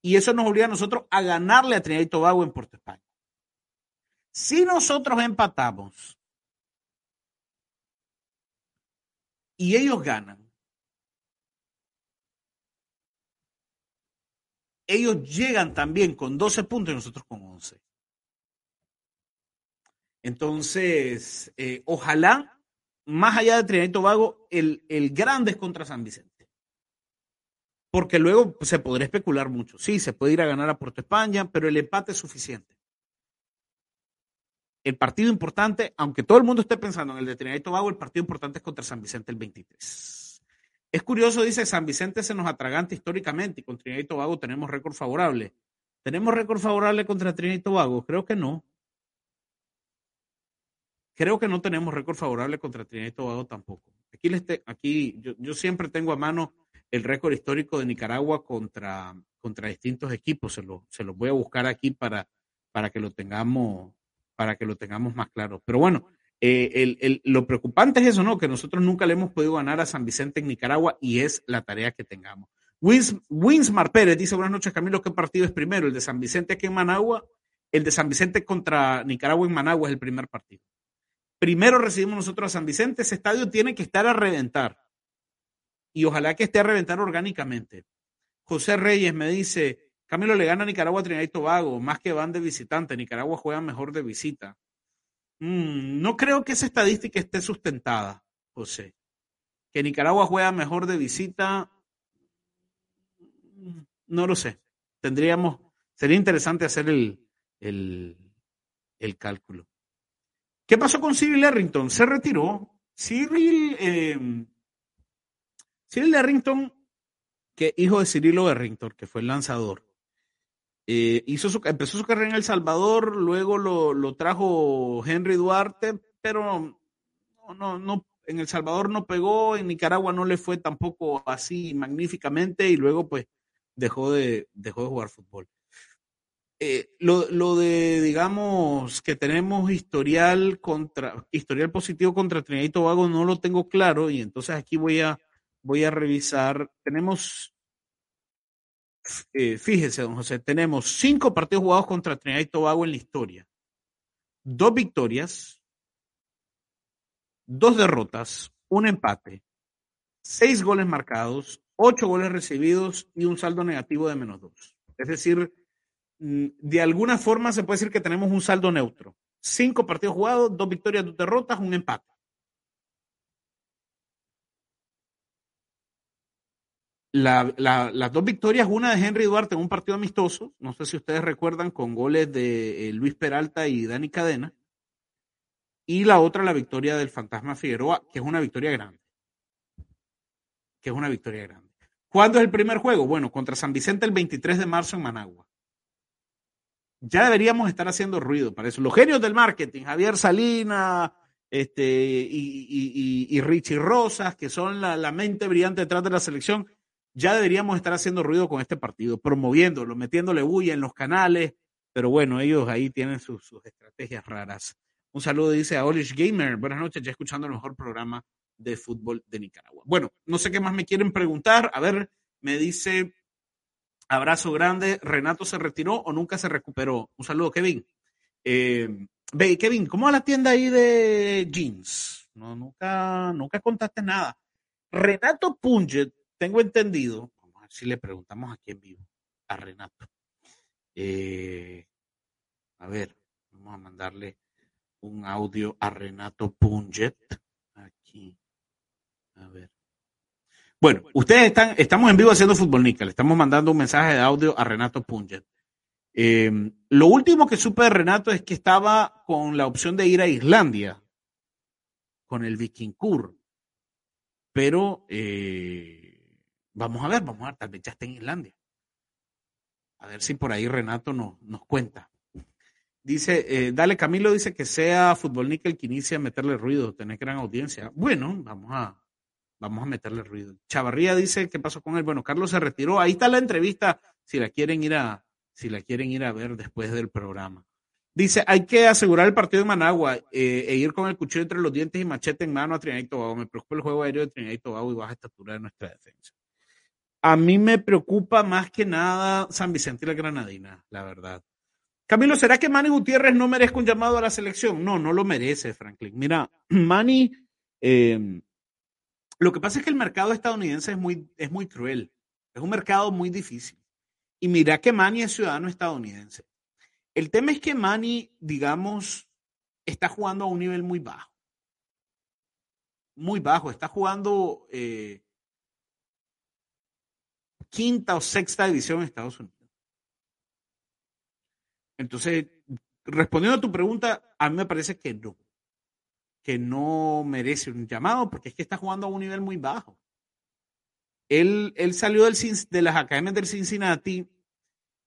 Y eso nos obliga a nosotros a ganarle a Trinidad y Tobago en Puerto España. Si nosotros empatamos y ellos ganan, ellos llegan también con 12 puntos y nosotros con 11. Entonces, eh, ojalá más allá de Trinidad y Tobago, el, el grande es contra San Vicente. Porque luego se podría especular mucho. Sí, se puede ir a ganar a Puerto España, pero el empate es suficiente. El partido importante, aunque todo el mundo esté pensando en el de Trinidad y Tobago, el partido importante es contra San Vicente el 23. Es curioso, dice, San Vicente se nos atraganta históricamente y con Trinidad y Tobago tenemos récord favorable. ¿Tenemos récord favorable contra Trinidad y Tobago? Creo que no. Creo que no tenemos récord favorable contra Trinidad y Tobago tampoco. Aquí, aquí yo, yo, siempre tengo a mano el récord histórico de Nicaragua contra, contra distintos equipos. Se lo, se los voy a buscar aquí para, para, que lo tengamos, para que lo tengamos más claro. Pero bueno, eh, lo preocupante es eso, ¿no? Que nosotros nunca le hemos podido ganar a San Vicente en Nicaragua y es la tarea que tengamos. Wins, Winsmar Pérez dice, buenas noches Camilo, ¿qué partido es primero? ¿El de San Vicente aquí en Managua? El de San Vicente contra Nicaragua en Managua es el primer partido. Primero recibimos nosotros a San Vicente, ese estadio tiene que estar a reventar. Y ojalá que esté a reventar orgánicamente. José Reyes me dice, Camilo le gana a Nicaragua a Trinidad y Tobago, más que van de visitante. Nicaragua juega mejor de visita. Mm, no creo que esa estadística esté sustentada, José. Que Nicaragua juega mejor de visita, mm, no lo sé. Tendríamos, sería interesante hacer el, el, el cálculo. ¿Qué pasó con Cyril Errington? Se retiró. Cyril, eh, Cyril Errington, que hijo de Cirilo Errington, que fue el lanzador, eh, hizo su, empezó su carrera en El Salvador, luego lo, lo trajo Henry Duarte, pero no, no, en El Salvador no pegó, en Nicaragua no le fue tampoco así magníficamente y luego pues dejó de, dejó de jugar fútbol. Eh, lo, lo, de, digamos, que tenemos historial contra, historial positivo contra Trinidad y Tobago no lo tengo claro y entonces aquí voy a, voy a revisar. Tenemos, eh, fíjese, don José, tenemos cinco partidos jugados contra Trinidad y Tobago en la historia. Dos victorias, dos derrotas, un empate, seis goles marcados, ocho goles recibidos y un saldo negativo de menos dos. Es decir, Mm, de alguna forma se puede decir que tenemos un saldo neutro. Cinco partidos jugados, dos victorias, dos derrotas, un empate. Las dos victorias, una de Henry Duarte en un partido amistoso, no sé si ustedes recuerdan, con goles de eh, Luis Peralta y Dani Cadena, y la otra, la victoria del Fantasma Figueroa, que es una victoria grande. Que es una victoria grande. ¿Cuándo es el primer juego? Bueno, contra San Vicente el 23 de marzo en Managua ya deberíamos estar haciendo ruido para eso. Los genios del marketing, Javier Salina este, y, Richie Rosas, que son la, mente brillante detrás de la selección, ya deberíamos estar haciendo ruido con este partido, promoviéndolo, metiéndole bulla en los canales, pero bueno, ellos ahí tienen sus, estrategias raras. Un saludo, dice a Olish Gamer. Buenas noches, ya escuchando el mejor programa de fútbol de Nicaragua. Bueno, no sé qué más me quieren preguntar. A ver, me dice Abrazo grande. Renato se retiró o nunca se recuperó. Un saludo, Kevin. Eh, Kevin, ¿cómo va la tienda ahí de jeans? No, nunca, nunca contaste nada. Renato Punget, tengo entendido. Vamos a ver si le preguntamos aquí en vivo a Renato. Eh, a ver, vamos a mandarle un audio a Renato Punget. Aquí. A ver. Bueno, ustedes están, estamos en vivo haciendo Fútbol Nica, le estamos mandando un mensaje de audio a Renato Punget. Eh, lo último que supe de Renato es que estaba con la opción de ir a Islandia, con el Viking Kur. Pero eh, vamos a ver, vamos a ver, tal vez ya está en Islandia. A ver si por ahí Renato nos, nos cuenta. Dice, eh, dale, Camilo dice que sea Fútbol Nica el que inicia a meterle ruido, tener gran audiencia. Bueno, vamos a, Vamos a meterle ruido. Chavarría dice qué pasó con él. Bueno, Carlos se retiró. Ahí está la entrevista si la quieren ir a, si la quieren ir a ver después del programa. Dice, hay que asegurar el partido de Managua eh, e ir con el cuchillo entre los dientes y machete en mano a Trinidad y Tobago. Me preocupa el juego aéreo de Trinidad y Tobago y baja estatura de nuestra defensa. A mí me preocupa más que nada San Vicente y la Granadina, la verdad. Camilo, ¿será que Manny Gutiérrez no merezca un llamado a la selección? No, no lo merece, Franklin. Mira, Manny eh, lo que pasa es que el mercado estadounidense es muy, es muy cruel. Es un mercado muy difícil. Y mira que Manny es ciudadano estadounidense. El tema es que Manny, digamos, está jugando a un nivel muy bajo. muy bajo. Está jugando eh, quinta o sexta división en Estados Unidos. Entonces, respondiendo a tu pregunta, a mí me parece que no. Que no merece un llamado porque es que está jugando a un nivel muy bajo. Él, él salió de las academias del Cincinnati.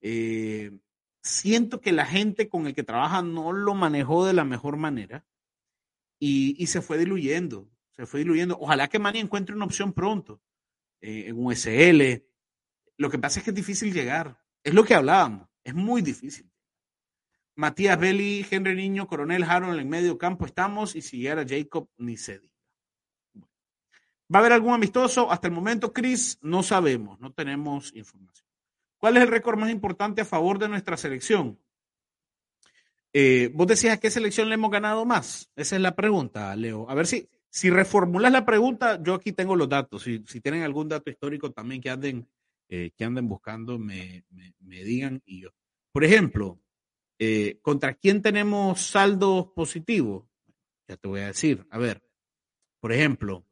Eh, siento que la gente con el que trabaja no lo manejó de la mejor manera y, se fue diluyendo. Se fue diluyendo. Ojalá que Manny encuentre una opción pronto eh, en un SL. Lo que pasa es que es difícil llegar. Es lo que hablábamos. Es muy difícil. Matías Belli, Henry Niño, Coronel Harold en medio campo estamos y si llegara Jacob ni se diga. ¿Va a haber algún amistoso? Hasta el momento, Chris, no sabemos, no tenemos información. ¿Cuál es el récord más importante a favor de nuestra selección? Eh, vos decías a qué selección le hemos ganado más. Esa es la pregunta, Leo. A ver si, si reformulas la pregunta, yo aquí tengo los datos. Si, si tienen algún dato histórico también que anden, eh, que anden buscando, me, me digan y yo. Por ejemplo, eh, ¿Contra quién tenemos saldos positivos? Ya te voy a decir. A ver, por ejemplo,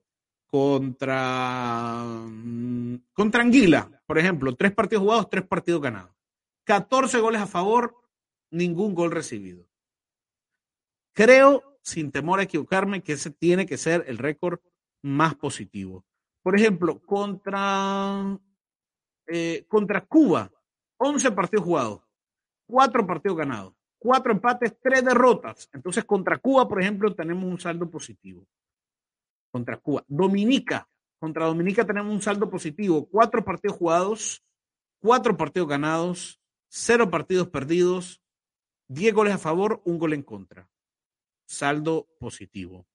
contra, mm, contra Anguila, por ejemplo, tres partidos jugados, tres partidos ganados. 14 goles a favor, ningún gol recibido. Creo, sin temor a equivocarme, que ese tiene que ser el récord más positivo. Por ejemplo, contra, eh, contra Cuba, 11 partidos jugados, cuatro partidos ganados, cuatro empates, tres derrotas. Entonces, contra Cuba, por ejemplo, tenemos un saldo positivo. Contra Cuba. Dominica, contra Dominica tenemos un saldo positivo. Cuatro partidos jugados, cuatro partidos ganados, cero partidos perdidos, diez goles a favor, un gol en contra. Saldo positivo.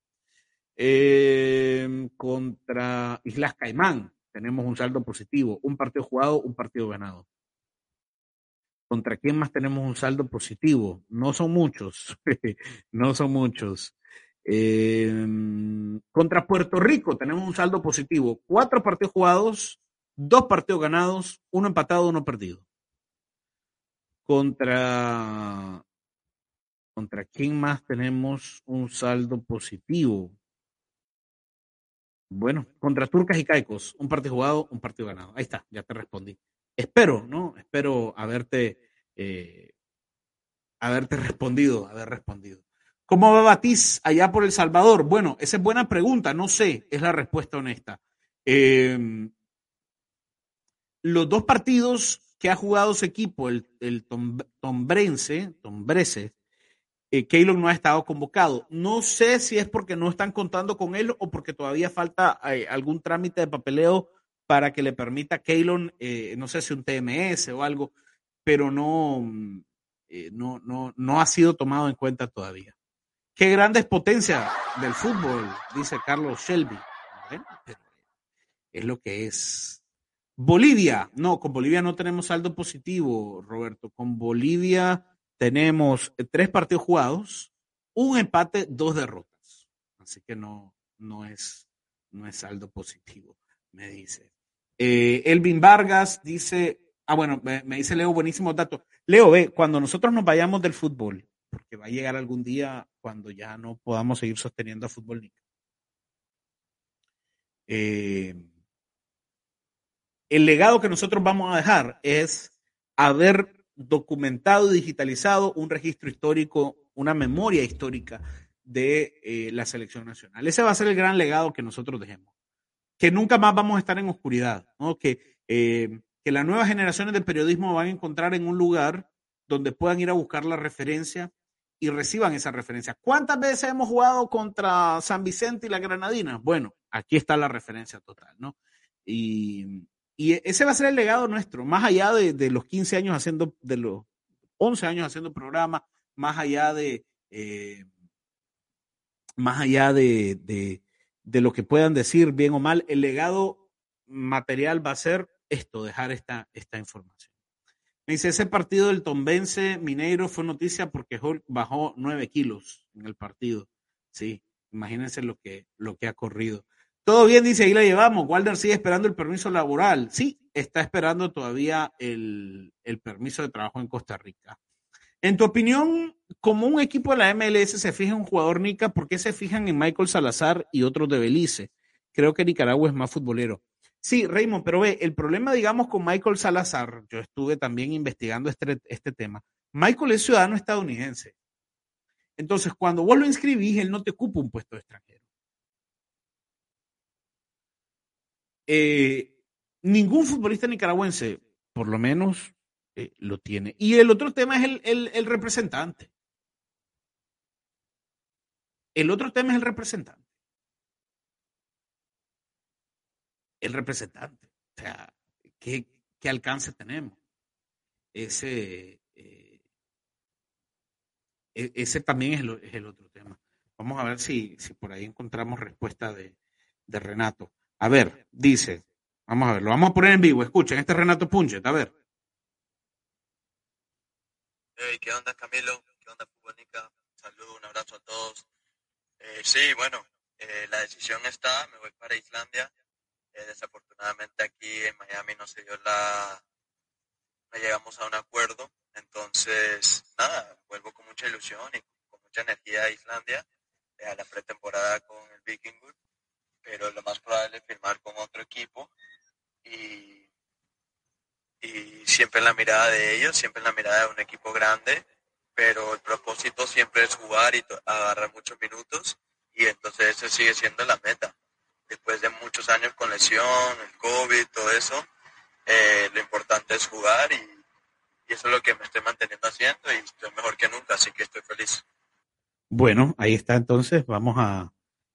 Eh, contra Islas Caimán tenemos un saldo positivo. Un partido jugado, un partido ganado. ¿Contra quién más tenemos un saldo positivo? No son muchos, no son muchos. Em, contra Puerto Rico tenemos un saldo positivo. Cuatro partidos jugados, dos partidos ganados, uno empatado, uno perdido. Contra, contra quién más tenemos un saldo positivo. Bueno, contra Turcas y Caicos, un partido jugado, un partido ganado. Ahí está, ya te respondí espero, ¿no? Espero haberte, eh, haberte respondido, haber respondido. ¿Cómo va Batiz allá por El Salvador? Bueno, esa es buena pregunta, no sé, es la respuesta honesta. Em, los dos partidos que ha jugado su equipo, el, el Tombrense, Tombrese, eh, no ha estado convocado. No sé si es porque no están contando con él o porque todavía falta eh, algún trámite de papeleo para que le permita a eh, no sé si un TMS o algo, pero no, mm, eh, no, no, no ha sido tomado en cuenta todavía. Qué grandes potencia del fútbol, dice Carlos Shelby. es lo que es. Bolivia, no, con Bolivia no tenemos saldo positivo, Roberto. Con Bolivia tenemos eh, tres partidos jugados, un empate, dos derrotas. Así que no, no es, no es saldo positivo, me dice. Eh, Elvin Vargas dice, ah, bueno, me, dice Leo, buenísimos datos. Leo, ve, cuando nosotros nos vayamos del fútbol, porque va a llegar algún día cuando ya no podamos seguir sosteniendo a fútbol eh, el legado que nosotros vamos a dejar es haber documentado digitalizado un registro histórico, una memoria histórica de eh, la selección nacional. Ese va a ser el gran legado que nosotros dejemos que nunca más vamos a estar en oscuridad, ¿no? que, eh, que las nuevas generaciones de periodismo van a encontrar en un lugar donde puedan ir a buscar la referencia y reciban esa referencia. ¿Cuántas veces hemos jugado contra San Vicente y la Granadina? Bueno, aquí está la referencia total, ¿no? Y, ese va a ser el legado nuestro, más allá de, los 15 años haciendo, de los 11 años haciendo programa, más allá de, eh, más allá de, de lo que puedan decir bien o mal, el legado material va a ser esto, dejar esta, esta información. Me dice, ese partido del Tombense Mineiro fue noticia porque bajó nueve kilos en el partido. Sí, imagínense lo que, lo que ha corrido. Todo bien, dice, ahí la llevamos. Walder sigue esperando el permiso laboral. Sí, está esperando todavía el, permiso de trabajo en Costa Rica. En tu opinión, como un equipo de la MLS se fija en un jugador Nica, ¿por qué se fijan en Michael Salazar y otros de Belice? Creo que Nicaragua es más futbolero. Sí, Raymond, pero ve, el problema, digamos, con Michael Salazar, yo estuve también investigando este, este tema. Michael es ciudadano estadounidense. Entonces, cuando vos lo inscribís, él no te ocupa un puesto de extranjero. Eh, ningún futbolista nicaragüense, por lo menos, eh, lo tiene. Y el otro tema es el, representante. El otro tema es el representante. El representante. O sea, ¿qué, alcance tenemos? Ese, eh, e, ese también es el, otro tema. Vamos a ver si, si por ahí encontramos respuesta de, de Renato. A ver, dice, vamos a ver, lo vamos a poner en vivo. Escuchen, este es Renato Punchet, a ver. Hey, ¿qué onda Camilo? ¿Qué onda Fútbolnica? Un saludo, un abrazo a todos. Eh, sí, bueno, eh, la decisión está, me voy para Islandia. Eh, desafortunadamente aquí en Miami no se dio la, no llegamos a un acuerdo. Entonces, nada, vuelvo con mucha ilusión y con mucha energía a Islandia, a la pretemporada con el Vikingur pero lo más probable es firmar con otro equipo y, y siempre en la mirada de ellos, siempre en la mirada de un equipo grande, pero el propósito siempre es jugar y agarrar muchos minutos y entonces eso sigue siendo la meta. Después de muchos años con lesión, el COVID, todo eso, eh, lo importante es jugar y, y eso es lo que me estoy manteniendo haciendo y estoy mejor que nunca, así que estoy feliz. Bueno, ahí está entonces, vamos a,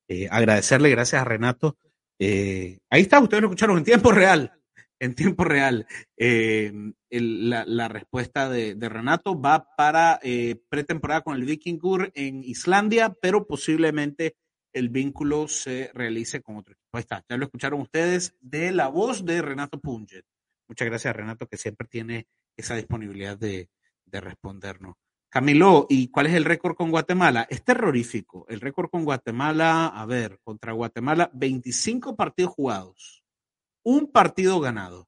eh, agradecerle, gracias a Renato. Eh, ahí está, ustedes lo escucharon en tiempo real, en tiempo real. Eh, la, respuesta de, Renato va para pretemporada con el Vikingur en Islandia, pero posiblemente el vínculo se realice con otro equipo. Ahí está, ya lo escucharon ustedes de la voz de Renato Punget. Muchas gracias, Renato, que siempre tiene esa disponibilidad de respondernos. Camilo, ¿y cuál es el récord con Guatemala? Es terrorífico. El récord con Guatemala, a ver, contra Guatemala, 25 partidos jugados, un partido ganado,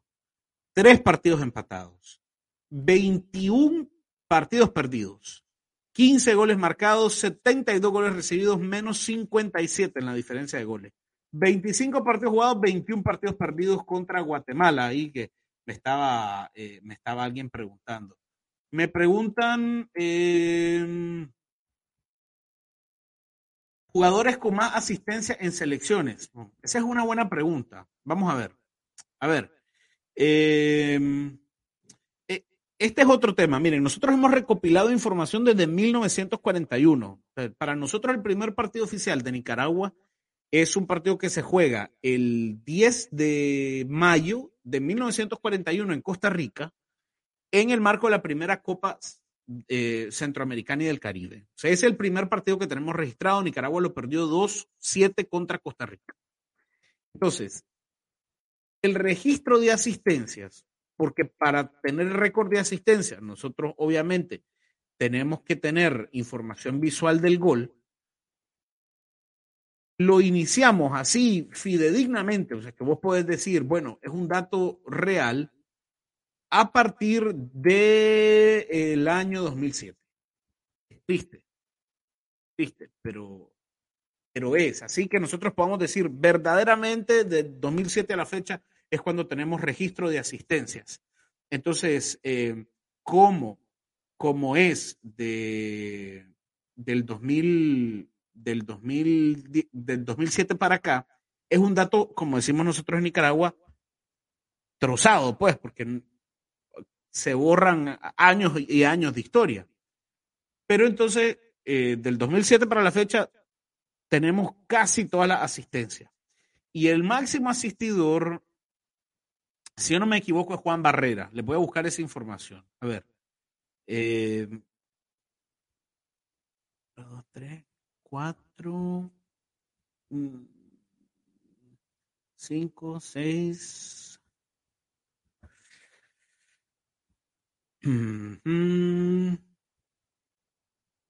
tres partidos empatados, 21 partidos perdidos, 15 goles marcados, 72 goles recibidos, menos 57 en la diferencia de goles. 25 partidos jugados, 21 partidos perdidos contra Guatemala. Ahí que me estaba, eh, me estaba alguien preguntando. Me preguntan em, jugadores con más asistencia en selecciones. Esa es una buena pregunta. Vamos a ver. A ver. Em, e, este es otro tema. Miren, nosotros hemos recopilado información desde 1941. Para nosotros el primer partido oficial de Nicaragua es un partido que se juega el 10 de mayo de 1941 en Costa Rica en el marco de la primera Copa eh, Centroamericana y del Caribe. O sea, es el primer partido que tenemos registrado. Nicaragua lo perdió 2-7 contra Costa Rica. Entonces, el registro de asistencias, porque para tener récord de asistencia, nosotros obviamente tenemos que tener información visual del gol. Lo iniciamos así fidedignamente, o sea que vos podés decir, bueno, es un dato real, a partir del el año 2007. Triste, triste, pero, pero es. Así que nosotros podemos decir verdaderamente de 2007 a la fecha es cuando tenemos registro de asistencias. Entonces, eh, ¿cómo, cómo es de, del, 2000, del, 2000, del 2007 para acá? Es un dato, como decimos nosotros en Nicaragua, trozado, pues, porque se borran años y años de historia. Pero entonces, eh, del 2007 para la fecha, tenemos casi toda la asistencia. Y el máximo asistidor, si yo no me equivoco, es Juan Barrera. Le voy a buscar esa información. A ver. Eh, dos, tres, cuatro, mm, cinco, seis,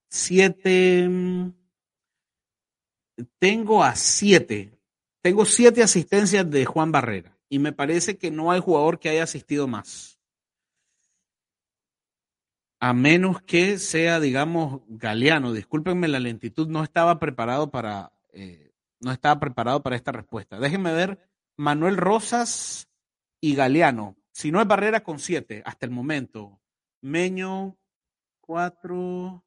Siete. Tengo a siete. Tengo siete asistencias de Juan Barrera. Y me parece que no hay jugador que haya asistido más. A menos que sea, digamos, Galeano. Discúlpenme la lentitud, no estaba preparado para, eh, no estaba preparado para esta respuesta. Déjenme ver Manuel Rosas y Galeano. Si no es Barrera con siete hasta el momento. Meño, cuatro.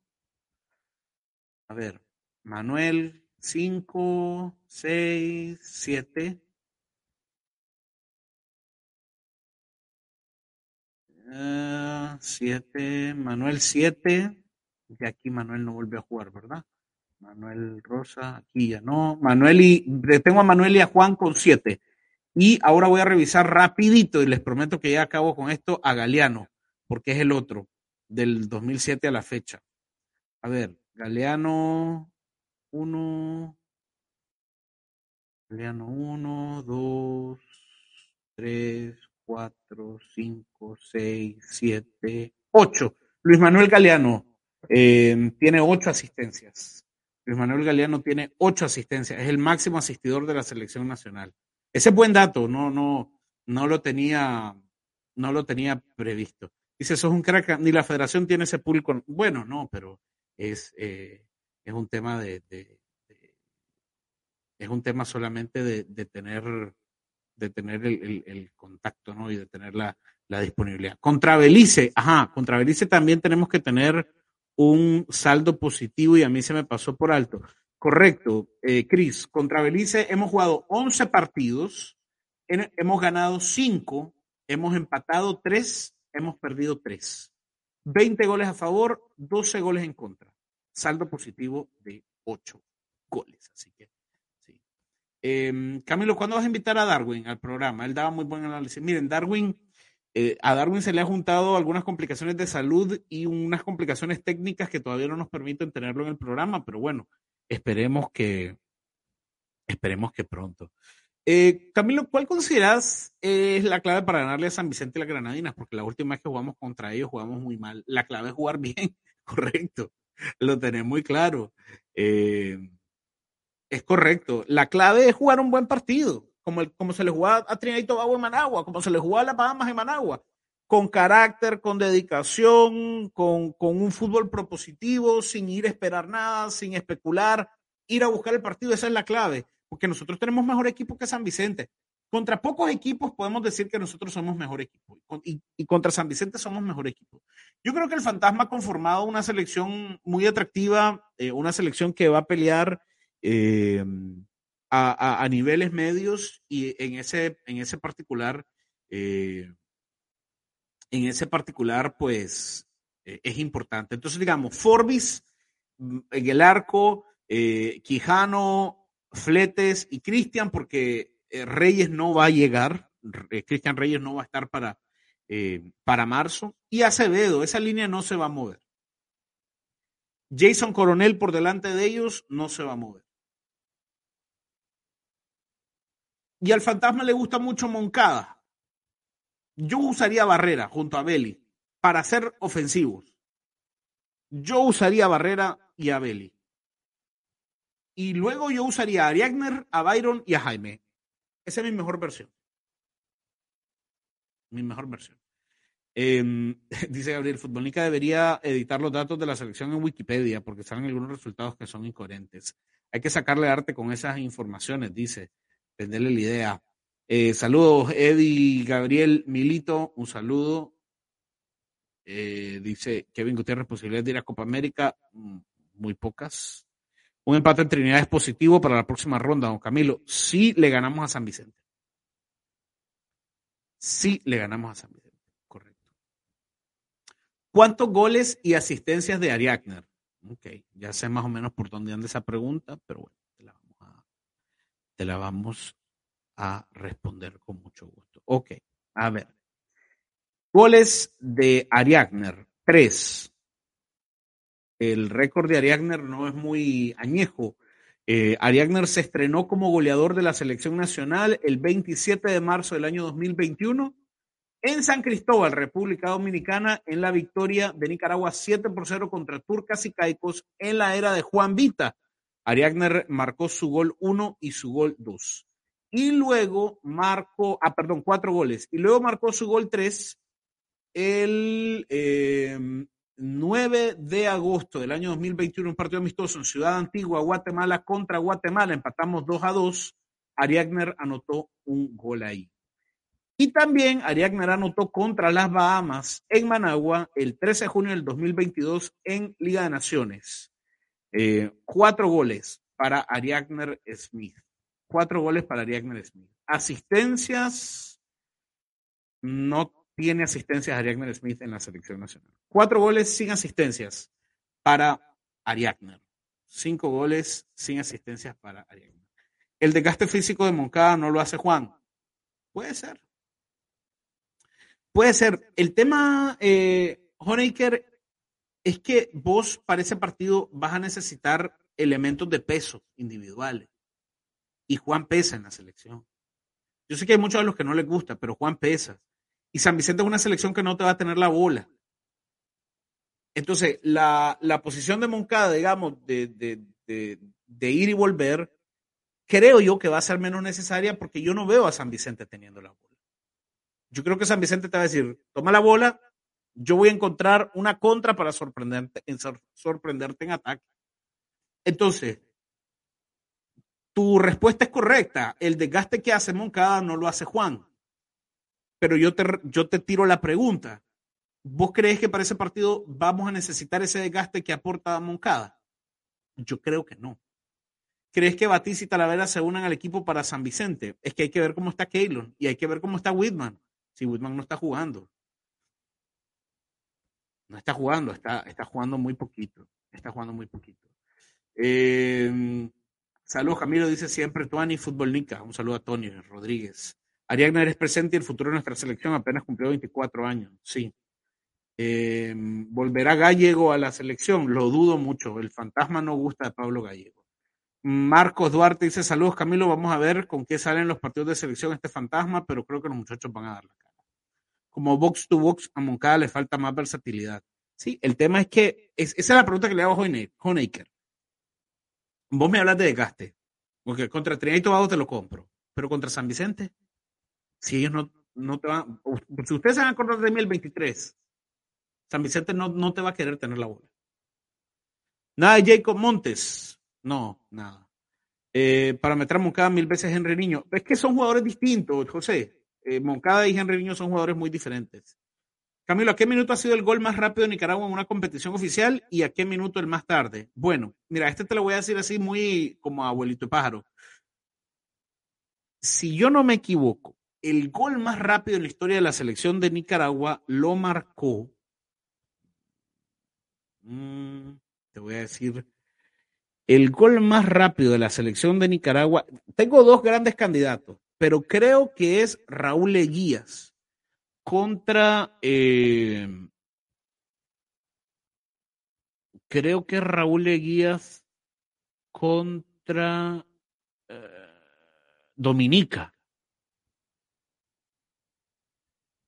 A ver, Manuel, cinco, seis, siete. Uh, siete, Manuel siete. Y aquí Manuel no volvió a jugar, ¿verdad? Manuel Rosa, aquí ya no. Manuel y tengo a Manuel y a Juan con siete. Y ahora voy a revisar rapidito y les prometo que ya acabo con esto a Galeano, porque es el otro, del 2007 a la fecha. A ver, Galeano 1, Galeano 1, 2, 3, 4, 5, 6, 7, 8. Luis Manuel Galeano eh, tiene 8 asistencias. Luis Manuel Galeano tiene 8 asistencias. Es el máximo asistidor de la selección nacional. Ese es buen dato, no, no, no lo tenía, no lo tenía previsto. Dice, eso es un crack, ni la federación tiene ese público. Bueno, no, pero es, eh, es un tema de, es un tema solamente de, tener de tener el, contacto, ¿no? Y de tener la, disponibilidad. Contra Belice, ajá, contra Belice también tenemos que tener un saldo positivo y a mí se me pasó por alto. Correcto, eh, Cris. Contra Belice hemos jugado 11 partidos, hemos ganado 5, hemos empatado 3, hemos perdido 3. 20 goles a favor, 12 goles en contra. Saldo positivo de 8 goles. Así que, sí. Em, Camilo, ¿cuándo vas a invitar a Darwin al programa? Él daba muy buen análisis. Miren, Darwin, eh, a Darwin se le ha juntado algunas complicaciones de salud y unas complicaciones técnicas que todavía no nos permiten tenerlo en el programa, pero bueno, Esperemos que, esperemos que pronto. Eh, Camilo, ¿cuál consideras es la clave para ganarle a San Vicente y las Granadinas? Porque la última vez que jugamos contra ellos jugamos muy mal. La clave es jugar bien, correcto. Lo tenés muy claro. Eh, es correcto. La clave es jugar un buen partido, como, como se le jugaba a Trinidad y Tobago en Managua, como se le jugaba a las Bahamas en Managua con carácter, con dedicación, con, con, un fútbol propositivo, sin ir a esperar nada, sin especular, ir a buscar el partido, esa es la clave, porque nosotros tenemos mejor equipo que San Vicente. Contra pocos equipos podemos decir que nosotros somos mejor equipo y, y contra San Vicente somos mejor equipo. Yo creo que el Fantasma ha conformado una selección muy atractiva, eh, una selección que va a pelear eh, a, a, niveles medios y en ese, en ese particular eh, en ese particular, pues eh, es importante. Entonces, digamos, Forbis mm, en el arco, Quijano, Fletes y Cristian, porque eh, Reyes no va a llegar, Cristian Reyes no va a estar para, para marzo, y Acevedo, esa línea no se va a mover. Jason Coronel por delante de ellos no se va a mover. Y al fantasma le gusta mucho Moncada. Yo usaría Barrera junto a Belli para ser ofensivos. Yo usaría Barrera y a Belli. Y luego yo usaría a Ariagner, a Byron y a Jaime. Esa es mi mejor versión. Mi mejor versión. Eh, dice Gabriel, Futbolnica debería editar los datos de la selección en Wikipedia porque salen algunos resultados que son incoherentes. Hay que sacarle arte con esas informaciones, dice. Venderle la idea. Eh, saludos, Eddie Gabriel Milito, un saludo. Eh, dice Kevin Gutiérrez, posibilidades de ir a Copa América, mm, muy pocas. Un empate en Trinidad es positivo para la próxima ronda, don Camilo. Sí le ganamos a San Vicente. Sí le ganamos a San Vicente, correcto. ¿Cuántos goles y asistencias de Ariagner? Ok, ya sé más o menos por dónde anda esa pregunta, pero bueno, te la vamos a, te la vamos a responder con mucho gusto. Ok, a ver. Goles de Ariagner, tres. El récord de Ariagner no es muy añejo. Eh, Ariagner se estrenó como goleador de la selección nacional el 27 de marzo del año 2021 en San Cristóbal, República Dominicana, en la victoria de Nicaragua 7 por 0 contra Turcas y Caicos en la era de Juan Vita. Ariagner marcó su gol 1 y su gol 2 y luego marcó, ah, perdón, cuatro goles, y luego marcó su gol tres el, em, 9 de agosto del año 2021, un partido amistoso en Ciudad Antigua, Guatemala contra Guatemala. Empatamos 2 a 2. Ariagner anotó un gol ahí. Y también Ariagner anotó contra las Bahamas en Managua el 13 de junio del 2022 en Liga de Naciones. Eh, cuatro goles para Ariagner Smith. Cuatro goles para Ariagner Smith. Asistencias, no tiene asistencias Ariagner Smith en la selección nacional. Cuatro goles sin asistencias para Ariagner. Cinco goles sin asistencias para Ariagner. El desgaste físico de Moncada no lo hace Juan. Puede ser. Puede ser. El tema, eh, Honecker, es que vos para ese partido vas a necesitar elementos de peso individuales. Y Juan pesa en la selección. Yo sé que hay muchos de los que no les gusta, pero Juan pesa. Y San Vicente es una selección que no te va a tener la bola. Entonces, la, posición de Moncada, digamos, de, de, ir y volver, creo yo que va a ser menos necesaria porque yo no veo a San Vicente teniendo la bola. Yo creo que San Vicente te va a decir, toma la bola, yo voy a encontrar una contra para sorprenderte, sorprenderte en ataque. Entonces, tu respuesta es correcta. El desgaste que hace Moncada no lo hace Juan. Pero yo te, yo te tiro la pregunta. ¿Vos crees que para ese partido vamos a necesitar ese desgaste que aporta Moncada? Yo creo que no. ¿Crees que Batiz y Talavera se unan al equipo para San Vicente? Es que hay que ver cómo está Keylon y hay que ver cómo está Whitman. Si Whitman no está jugando. No está jugando, está, está jugando muy poquito. Está jugando muy poquito. Eh, saludos, Camilo, dice siempre Tuani Fútbol Nica. Un saludo a Tony Rodríguez. Ariagna eres presente y el futuro de nuestra selección apenas cumplió 24 años, sí. Eh, ¿Volverá Gallego a la selección? Lo dudo mucho. El fantasma no gusta de Pablo Gallego. Marcos Duarte dice: Saludos, Camilo. Vamos a ver con qué salen los partidos de selección este fantasma, pero creo que los muchachos van a dar la cara. Como box to box, a Moncada le falta más versatilidad. Sí, el tema es que esa es la pregunta que le hago a Honecker. Vos me hablas de desgaste. Porque contra Trinidad y Tobago te lo compro. Pero contra San Vicente, si ellos no, no te van, si ustedes se van a acordar de mí el 23, San Vicente no, no te va a querer tener la bola. Nada de Jacob Montes. No, nada. Eh, para meter Moncada mil veces Henry Niño. Es que son jugadores distintos, José. Eh, Moncada y Henry Niño son jugadores muy diferentes. Camilo, ¿a qué minuto ha sido el gol más rápido de Nicaragua en una competición oficial y a qué minuto el más tarde? Bueno, mira, este te lo voy a decir así muy como abuelito pájaro. Si yo no me equivoco, el gol más rápido en la historia de la selección de Nicaragua lo marcó. Mm, te voy a decir. El gol más rápido de la selección de Nicaragua. Tengo dos grandes candidatos, pero creo que es Raúl Eguías contra. Eh, creo que Raúl Eguías contra eh, Dominica.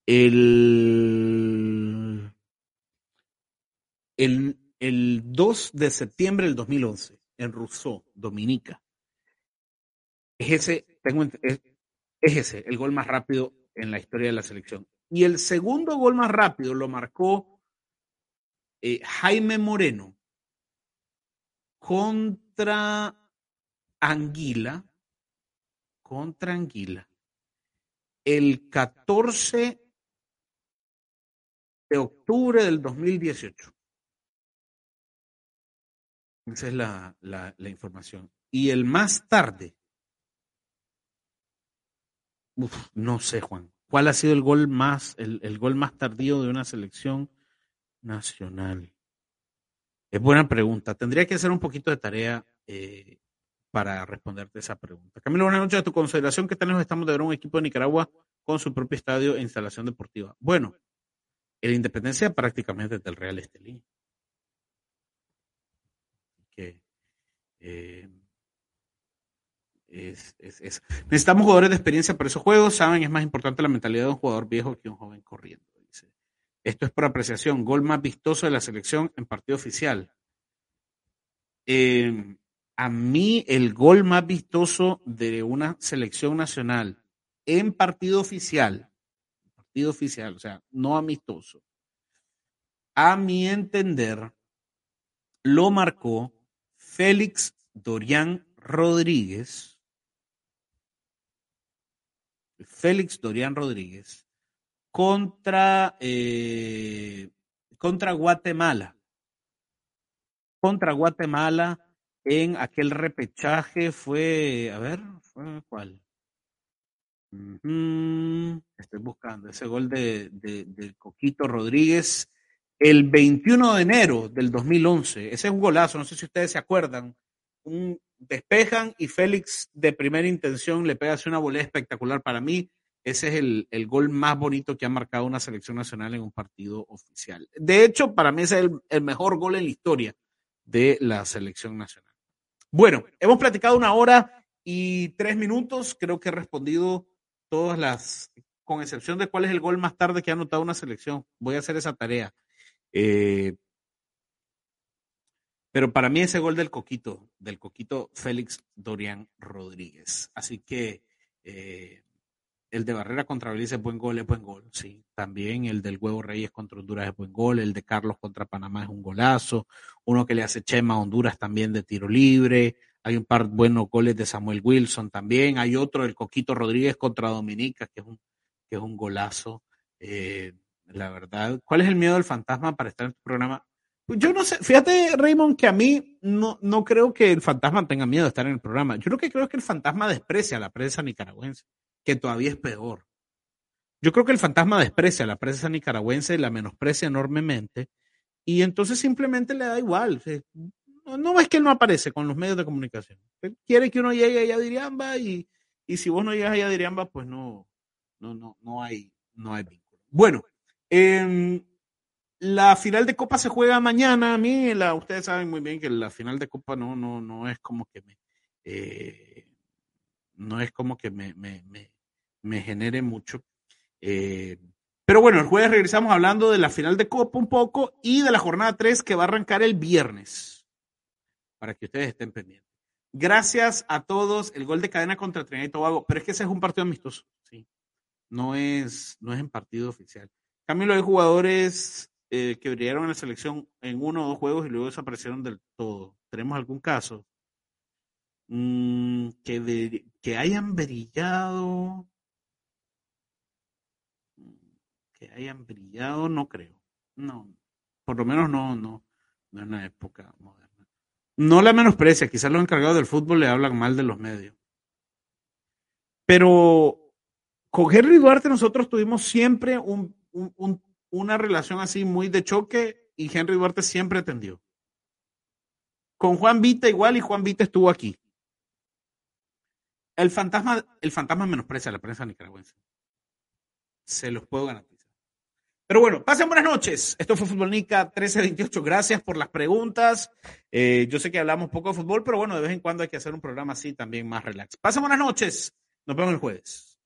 El, el, el 2 de septiembre del 2011 en Rousseau, Dominica. Es ese, tengo, es, ese, el gol más rápido en la historia de la selección. Y el segundo gol más rápido lo marcó eh, Jaime Moreno contra Anguila, contra Anguila, el 14 de octubre del 2018. Esa es la, la, información. Y el más tarde, no sé, Juan, ¿cuál ha sido el gol más, el, el, gol más tardío de una selección nacional? Es buena pregunta. Tendría que hacer un poquito de tarea eh, para responderte esa pregunta. Camilo, buenas noches. A tu consideración, ¿qué tal nos estamos de ver un equipo de Nicaragua con su propio estadio e instalación deportiva? Bueno, la independencia prácticamente del Real Estelí. Que, eh, Necesitamos jugadores de experiencia para esos juegos. Saben, es más importante la mentalidad de un jugador viejo que un joven corriendo. Esto es por apreciación. Gol más vistoso de la selección en partido oficial. Eh, a mí, el gol más vistoso de una selección nacional en partido oficial oficial, o sea, no amistoso. a mi entender, lo marcó Félix Dorián Rodríguez. Félix Dorián Rodríguez contra, eh, contra Guatemala. Contra Guatemala en aquel repechaje fue, a ver, ¿fue cuál? Estoy buscando ese gol de, de, Coquito Rodríguez el 21 de enero del 2011. Ese es un golazo, no sé si ustedes se acuerdan. Un, despejan y Félix de primera intención le pega así una volea espectacular para mí. Ese es el, el, gol más bonito que ha marcado una selección nacional en un partido oficial. De hecho, para mí ese es el, el mejor gol en la historia de la selección nacional. Bueno, hemos platicado una hora y tres minutos. Creo que he respondido todas las, con excepción de cuál es el gol más tarde que ha anotado una selección. Voy a hacer esa tarea. Eh, pero para mí ese gol del Coquito, del Coquito Félix Dorian Rodríguez. Así que eh, el de Barrera contra Belice es buen gol, es buen gol, sí. También el del Huevo Reyes contra Honduras es buen gol, el de Carlos contra Panamá es un golazo, uno que le hace Chema a Honduras también de tiro libre, hay un par buenos goles de Samuel Wilson también, hay otro, el Coquito Rodríguez contra Dominica, que es un, que es un golazo. Eh, la verdad, ¿cuál es el miedo del fantasma para estar en tu programa? Pues yo no sé, fíjate, Raymond, que a mí no, no creo que el fantasma tenga miedo de estar en el programa. Yo lo que creo es que el fantasma desprecia a la prensa nicaragüense que todavía es peor. Yo creo que el fantasma desprecia a la prensa nicaragüense, la menosprecia enormemente, y entonces simplemente le da igual. No, es que él no aparece con los medios de comunicación. quiere que uno llegue a Yadiriamba y, y si vos no llegas a Yadiriamba, pues no, no, no, no hay, no hay vínculo. Bueno, em, la final de Copa se juega mañana. A mí, la, ustedes saben muy bien que la final de Copa no, no, no es como que me, eh, no es como que me, me, me genere mucho. Eh, pero bueno, el jueves regresamos hablando de la final de Copa un poco y de la jornada 3 que va a arrancar el viernes, para que ustedes estén pendientes. Gracias a todos. El gol de cadena contra Trinidad y Tobago, pero es que ese es un partido amistoso, sí. No es, no es en partido oficial. Cambio hay jugadores eh, que brillaron en la selección en uno o dos juegos y luego desaparecieron del todo. ¿Tenemos algún caso? Mm, que, que hayan brillado que hayan brillado, no creo. No, por lo menos no, no, no en la época moderna. No la menosprecia, quizás los encargados del fútbol le hablan mal de los medios. Pero con Henry Duarte nosotros tuvimos siempre un, una relación así muy de choque y Henry Duarte siempre atendió. Con Juan Vita igual y Juan Vita estuvo aquí. El fantasma, el fantasma menosprecia a la prensa nicaragüense. Se los puedo ganar. Pero bueno, pasen buenas noches. Esto fue Futbolnica 1328. Gracias por las preguntas. Eh, yo sé que hablamos poco de fútbol, pero bueno, de vez en cuando hay que hacer un programa así también más relax. Pasen buenas noches. Nos vemos el jueves.